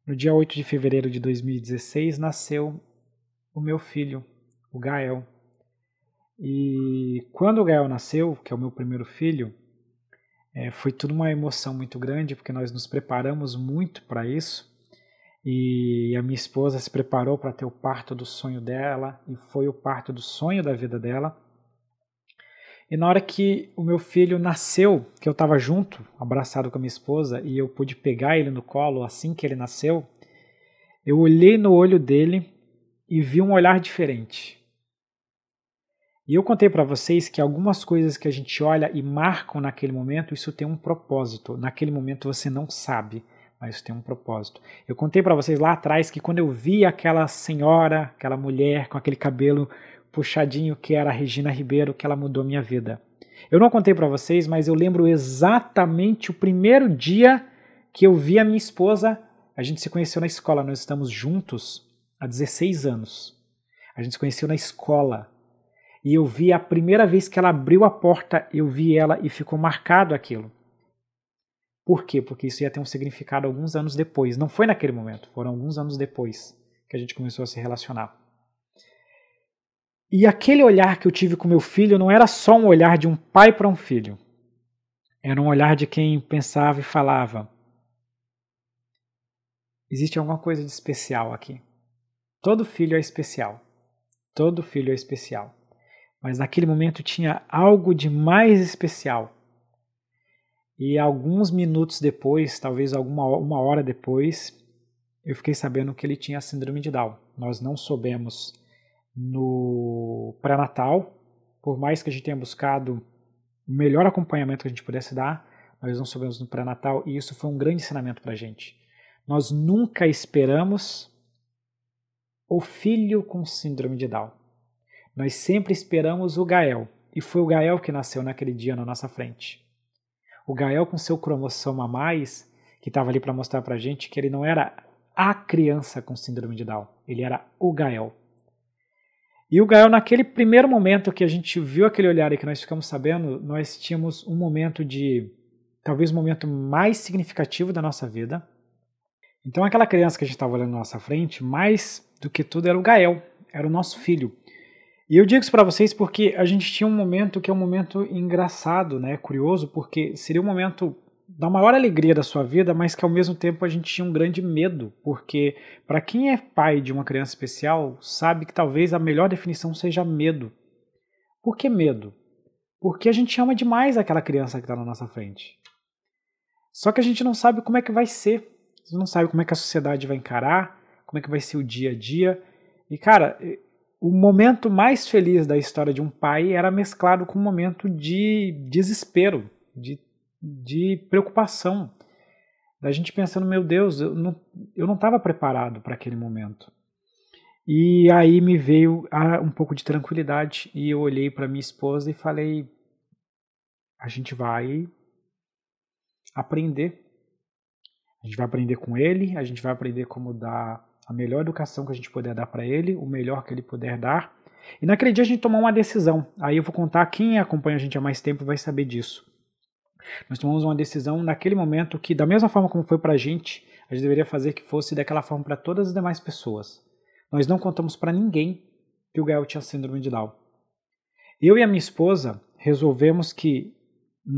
No dia 8 de fevereiro de 2016 nasceu o meu filho, o Gael. E quando o Gael nasceu, que é o meu primeiro filho, é, foi tudo uma emoção muito grande, porque nós nos preparamos muito para isso. E a minha esposa se preparou para ter o parto do sonho dela, e foi o parto do sonho da vida dela. E na hora que o meu filho nasceu, que eu estava junto, abraçado com a minha esposa, e eu pude pegar ele no colo assim que ele nasceu, eu olhei no olho dele e vi um olhar diferente. E eu contei para vocês que algumas coisas que a gente olha e marcam naquele momento, isso tem um propósito. Naquele momento você não sabe, mas isso tem um propósito. Eu contei para vocês lá atrás que quando eu vi aquela senhora, aquela mulher com aquele cabelo puxadinho que era a Regina Ribeiro, que ela mudou minha vida. Eu não contei para vocês, mas eu lembro exatamente o primeiro dia que eu vi a minha esposa. A gente se conheceu na escola, nós estamos juntos há 16 anos. A gente se conheceu na escola. E eu vi a primeira vez que ela abriu a porta, eu vi ela e ficou marcado aquilo. Por quê? Porque isso ia ter um significado alguns anos depois. Não foi naquele momento, foram alguns anos depois que a gente começou a se relacionar. E aquele olhar que eu tive com meu filho não era só um olhar de um pai para um filho. Era um olhar de quem pensava e falava: existe alguma coisa de especial aqui. Todo filho é especial. Todo filho é especial. Mas naquele momento tinha algo de mais especial. E alguns minutos depois, talvez alguma uma hora depois, eu fiquei sabendo que ele tinha síndrome de Down. Nós não soubemos no pré-natal, por mais que a gente tenha buscado o melhor acompanhamento que a gente pudesse dar, nós não soubemos no pré-natal e isso foi um grande ensinamento para a gente. Nós nunca esperamos o filho com síndrome de Down. Nós sempre esperamos o Gael, e foi o Gael que nasceu naquele dia na nossa frente. O Gael com seu cromossomo a mais, que estava ali para mostrar para gente que ele não era a criança com síndrome de Down, ele era o Gael. E o Gael, naquele primeiro momento que a gente viu aquele olhar e que nós ficamos sabendo, nós tínhamos um momento de, talvez o momento mais significativo da nossa vida. Então aquela criança que a gente estava olhando na nossa frente, mais do que tudo era o Gael, era o nosso filho. E eu digo isso para vocês porque a gente tinha um momento que é um momento engraçado, né, curioso, porque seria um momento da maior alegria da sua vida, mas que ao mesmo tempo a gente tinha um grande medo, porque para quem é pai de uma criança especial, sabe que talvez a melhor definição seja medo. Por que medo? Porque a gente ama demais aquela criança que está na nossa frente. Só que a gente não sabe como é que vai ser, não sabe como é que a sociedade vai encarar, como é que vai ser o dia a dia. E cara, o momento mais feliz da história de um pai era mesclado com um momento de desespero, de, de preocupação. Da gente pensando, meu Deus, eu não estava preparado para aquele momento. E aí me veio um pouco de tranquilidade e eu olhei para minha esposa e falei: a gente vai aprender. A gente vai aprender com ele, a gente vai aprender como dar a melhor educação que a gente puder dar para ele, o melhor que ele puder dar. E naquele dia a gente tomou uma decisão. Aí eu vou contar, quem acompanha a gente há mais tempo vai saber disso. Nós tomamos uma decisão naquele momento que, da mesma forma como foi para a gente, a gente deveria fazer que fosse daquela forma para todas as demais pessoas. Nós não contamos para ninguém que o Gael tinha síndrome de Down. Eu e a minha esposa resolvemos que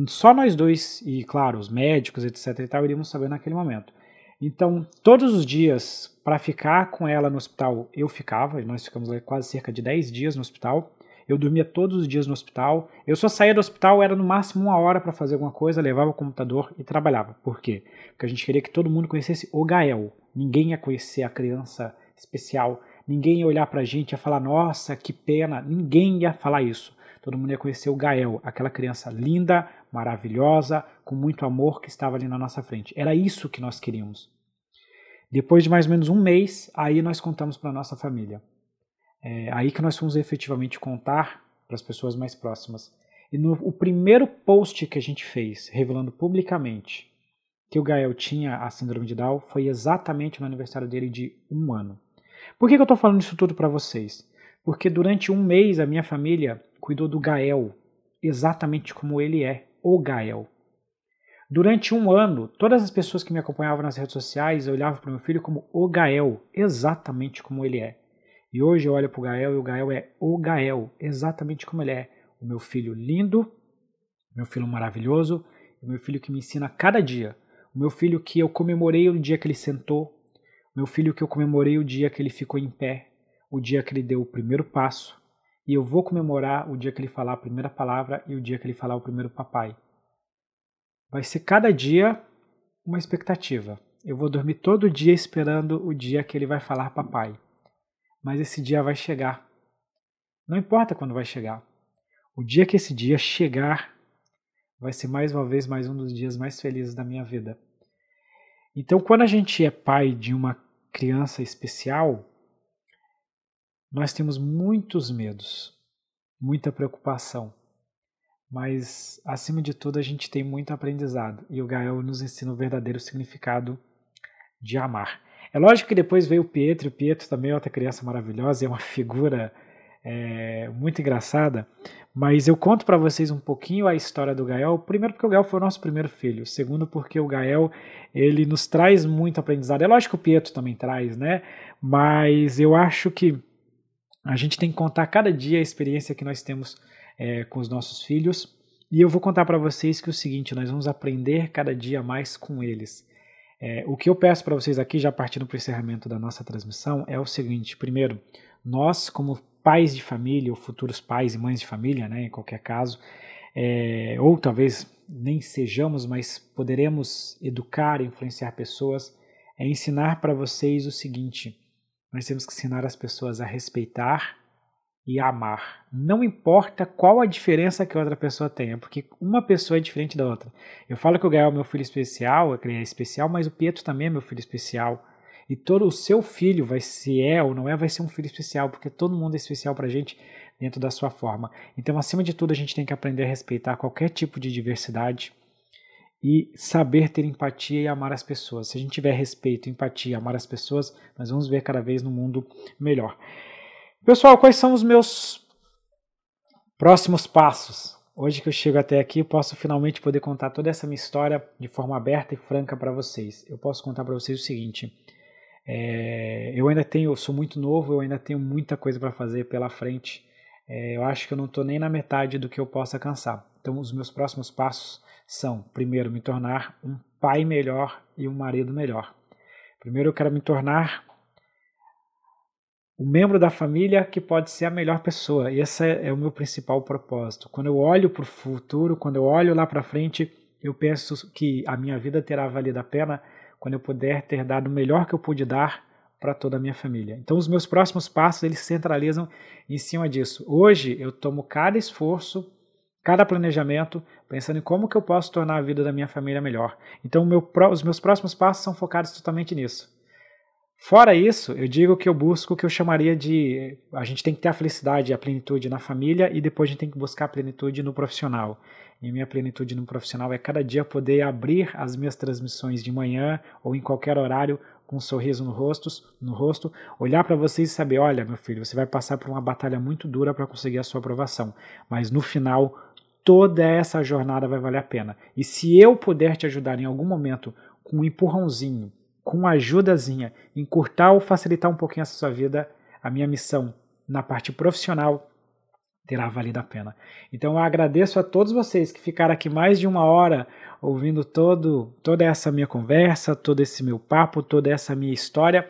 só nós dois, e claro, os médicos, etc. e tal, iríamos saber naquele momento. Então, todos os dias, para ficar com ela no hospital, eu ficava, nós ficamos quase cerca de 10 dias no hospital. Eu dormia todos os dias no hospital. Eu só saía do hospital, era no máximo uma hora para fazer alguma coisa, levava o computador e trabalhava. Por quê? Porque a gente queria que todo mundo conhecesse o Gael. Ninguém ia conhecer a criança especial. Ninguém ia olhar para a gente e ia falar, nossa, que pena. Ninguém ia falar isso. Todo mundo ia conhecer o Gael, aquela criança linda, maravilhosa, com muito amor que estava ali na nossa frente. Era isso que nós queríamos. Depois de mais ou menos um mês, aí nós contamos para nossa família. É aí que nós fomos efetivamente contar para as pessoas mais próximas. E no o primeiro post que a gente fez, revelando publicamente que o Gael tinha a síndrome de Down, foi exatamente no aniversário dele de um ano. Por que, que eu estou falando isso tudo para vocês? Porque durante um mês a minha família cuidou do Gael exatamente como ele é, o Gael. Durante um ano, todas as pessoas que me acompanhavam nas redes sociais olhavam para o meu filho como o Gael, exatamente como ele é. E hoje eu olho para o Gael e o Gael é o Gael, exatamente como ele é. O meu filho lindo, meu filho maravilhoso, o meu filho que me ensina cada dia. O meu filho que eu comemorei o dia que ele sentou, o meu filho que eu comemorei o dia que ele ficou em pé, o dia que ele deu o primeiro passo, e eu vou comemorar o dia que ele falar a primeira palavra e o dia que ele falar o primeiro papai. Vai ser cada dia uma expectativa. Eu vou dormir todo dia esperando o dia que ele vai falar papai. Mas esse dia vai chegar. Não importa quando vai chegar. O dia que esse dia chegar, vai ser mais uma vez mais um dos dias mais felizes da minha vida. Então, quando a gente é pai de uma criança especial, nós temos muitos medos, muita preocupação, mas acima de tudo a gente tem muito aprendizado e o Gael nos ensina o verdadeiro significado de amar. É lógico que depois veio o Pietro, o Pietro também é outra criança maravilhosa, é uma figura é, muito engraçada, mas eu conto para vocês um pouquinho a história do Gael, primeiro porque o Gael foi o nosso primeiro filho, segundo porque o Gael ele nos traz muito aprendizado. É lógico que o Pietro também traz, né? Mas eu acho que a gente tem que contar cada dia a experiência que nós temos é, com os nossos filhos. E eu vou contar para vocês que é o seguinte: nós vamos aprender cada dia mais com eles. É, o que eu peço para vocês aqui, já partindo para o encerramento da nossa transmissão, é o seguinte: primeiro, nós, como pais de família, ou futuros pais e mães de família, né, em qualquer caso, é, ou talvez nem sejamos, mas poderemos educar, influenciar pessoas, é ensinar para vocês o seguinte: nós temos que ensinar as pessoas a respeitar e amar. Não importa qual a diferença que outra pessoa tenha, porque uma pessoa é diferente da outra. Eu falo que o Gael é meu filho especial, ele é especial, mas o Pietro também é meu filho especial. E todo o seu filho, vai se é ou não é, vai ser um filho especial, porque todo mundo é especial para a gente dentro da sua forma. Então, acima de tudo, a gente tem que aprender a respeitar qualquer tipo de diversidade e saber ter empatia e amar as pessoas. Se a gente tiver respeito, empatia, amar as pessoas, nós vamos ver cada vez no mundo melhor. Pessoal, quais são os meus próximos passos? Hoje que eu chego até aqui, posso finalmente poder contar toda essa minha história de forma aberta e franca para vocês. Eu posso contar para vocês o seguinte: é, eu ainda tenho, eu sou muito novo, eu ainda tenho muita coisa para fazer pela frente. É, eu acho que eu não estou nem na metade do que eu posso alcançar. Então, os meus próximos passos são, primeiro, me tornar um pai melhor e um marido melhor. Primeiro, eu quero me tornar um membro da família que pode ser a melhor pessoa. E esse é o meu principal propósito. Quando eu olho para o futuro, quando eu olho lá para frente, eu penso que a minha vida terá valido a pena quando eu puder ter dado o melhor que eu pude dar para toda a minha família. Então os meus próximos passos eles centralizam em cima disso. Hoje eu tomo cada esforço, cada planejamento, pensando em como que eu posso tornar a vida da minha família melhor. Então meu, os meus próximos passos são focados totalmente nisso. Fora isso, eu digo que eu busco o que eu chamaria de. A gente tem que ter a felicidade e a plenitude na família e depois a gente tem que buscar a plenitude no profissional. E minha plenitude no profissional é cada dia poder abrir as minhas transmissões de manhã ou em qualquer horário com um sorriso no rosto, no rosto olhar para vocês e saber: olha, meu filho, você vai passar por uma batalha muito dura para conseguir a sua aprovação, mas no final toda essa jornada vai valer a pena. E se eu puder te ajudar em algum momento com um empurrãozinho, com uma ajudazinha, encurtar ou facilitar um pouquinho a sua vida, a minha missão na parte profissional terá valido a pena. Então eu agradeço a todos vocês que ficaram aqui mais de uma hora ouvindo todo, toda essa minha conversa, todo esse meu papo, toda essa minha história.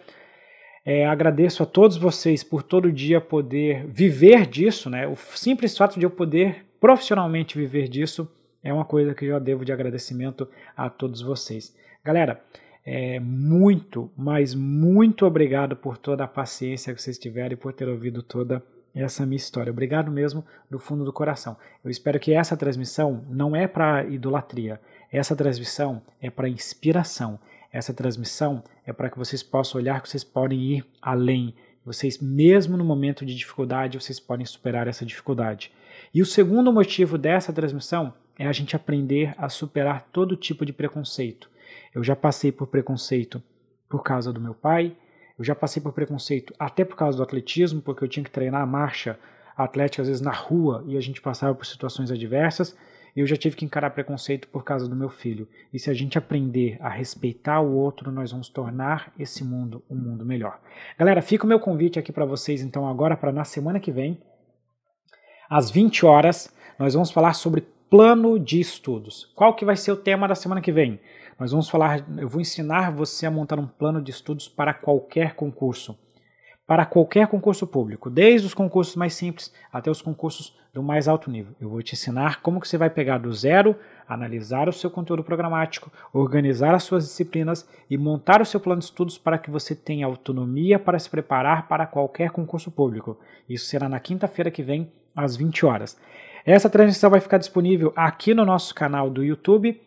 É, agradeço a todos vocês por todo dia poder viver disso, né? O simples fato de eu poder profissionalmente viver disso é uma coisa que eu devo de agradecimento a todos vocês. Galera, é, muito, mas muito obrigado por toda a paciência que vocês tiveram e por ter ouvido toda essa minha história. Obrigado mesmo do fundo do coração. Eu espero que essa transmissão não é para idolatria, essa transmissão é para inspiração. Essa transmissão é para que vocês possam olhar que vocês podem ir além. Vocês, mesmo no momento de dificuldade, vocês podem superar essa dificuldade. E o segundo motivo dessa transmissão é a gente aprender a superar todo tipo de preconceito. Eu já passei por preconceito por causa do meu pai, eu já passei por preconceito até por causa do atletismo, porque eu tinha que treinar a marcha atlética às vezes na rua e a gente passava por situações adversas. E eu já tive que encarar preconceito por causa do meu filho. E se a gente aprender a respeitar o outro, nós vamos tornar esse mundo um mundo melhor. Galera, fica o meu convite aqui para vocês então agora para na semana que vem, às 20 horas, nós vamos falar sobre plano de estudos. Qual que vai ser o tema da semana que vem? Nós vamos falar, eu vou ensinar você a montar um plano de estudos para qualquer concurso. Para qualquer concurso público, desde os concursos mais simples até os concursos do mais alto nível. Eu vou te ensinar como que você vai pegar do zero, analisar o seu conteúdo programático, organizar as suas disciplinas e montar o seu plano de estudos para que você tenha autonomia para se preparar para qualquer concurso público. Isso será na quinta-feira que vem, às 20 horas. Essa transmissão vai ficar disponível aqui no nosso canal do YouTube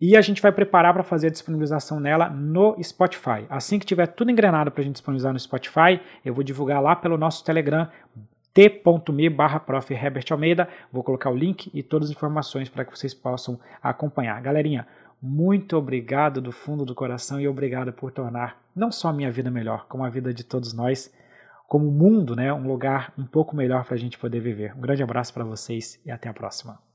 e a gente vai preparar para fazer a disponibilização nela no Spotify. Assim que tiver tudo engrenado para a gente disponibilizar no Spotify, eu vou divulgar lá pelo nosso Telegram t.me barra Almeida. Vou colocar o link e todas as informações para que vocês possam acompanhar. Galerinha, muito obrigado do fundo do coração e obrigado por tornar não só a minha vida melhor, como a vida de todos nós, como o mundo, né, um lugar um pouco melhor para a gente poder viver. Um grande abraço para vocês e até a próxima.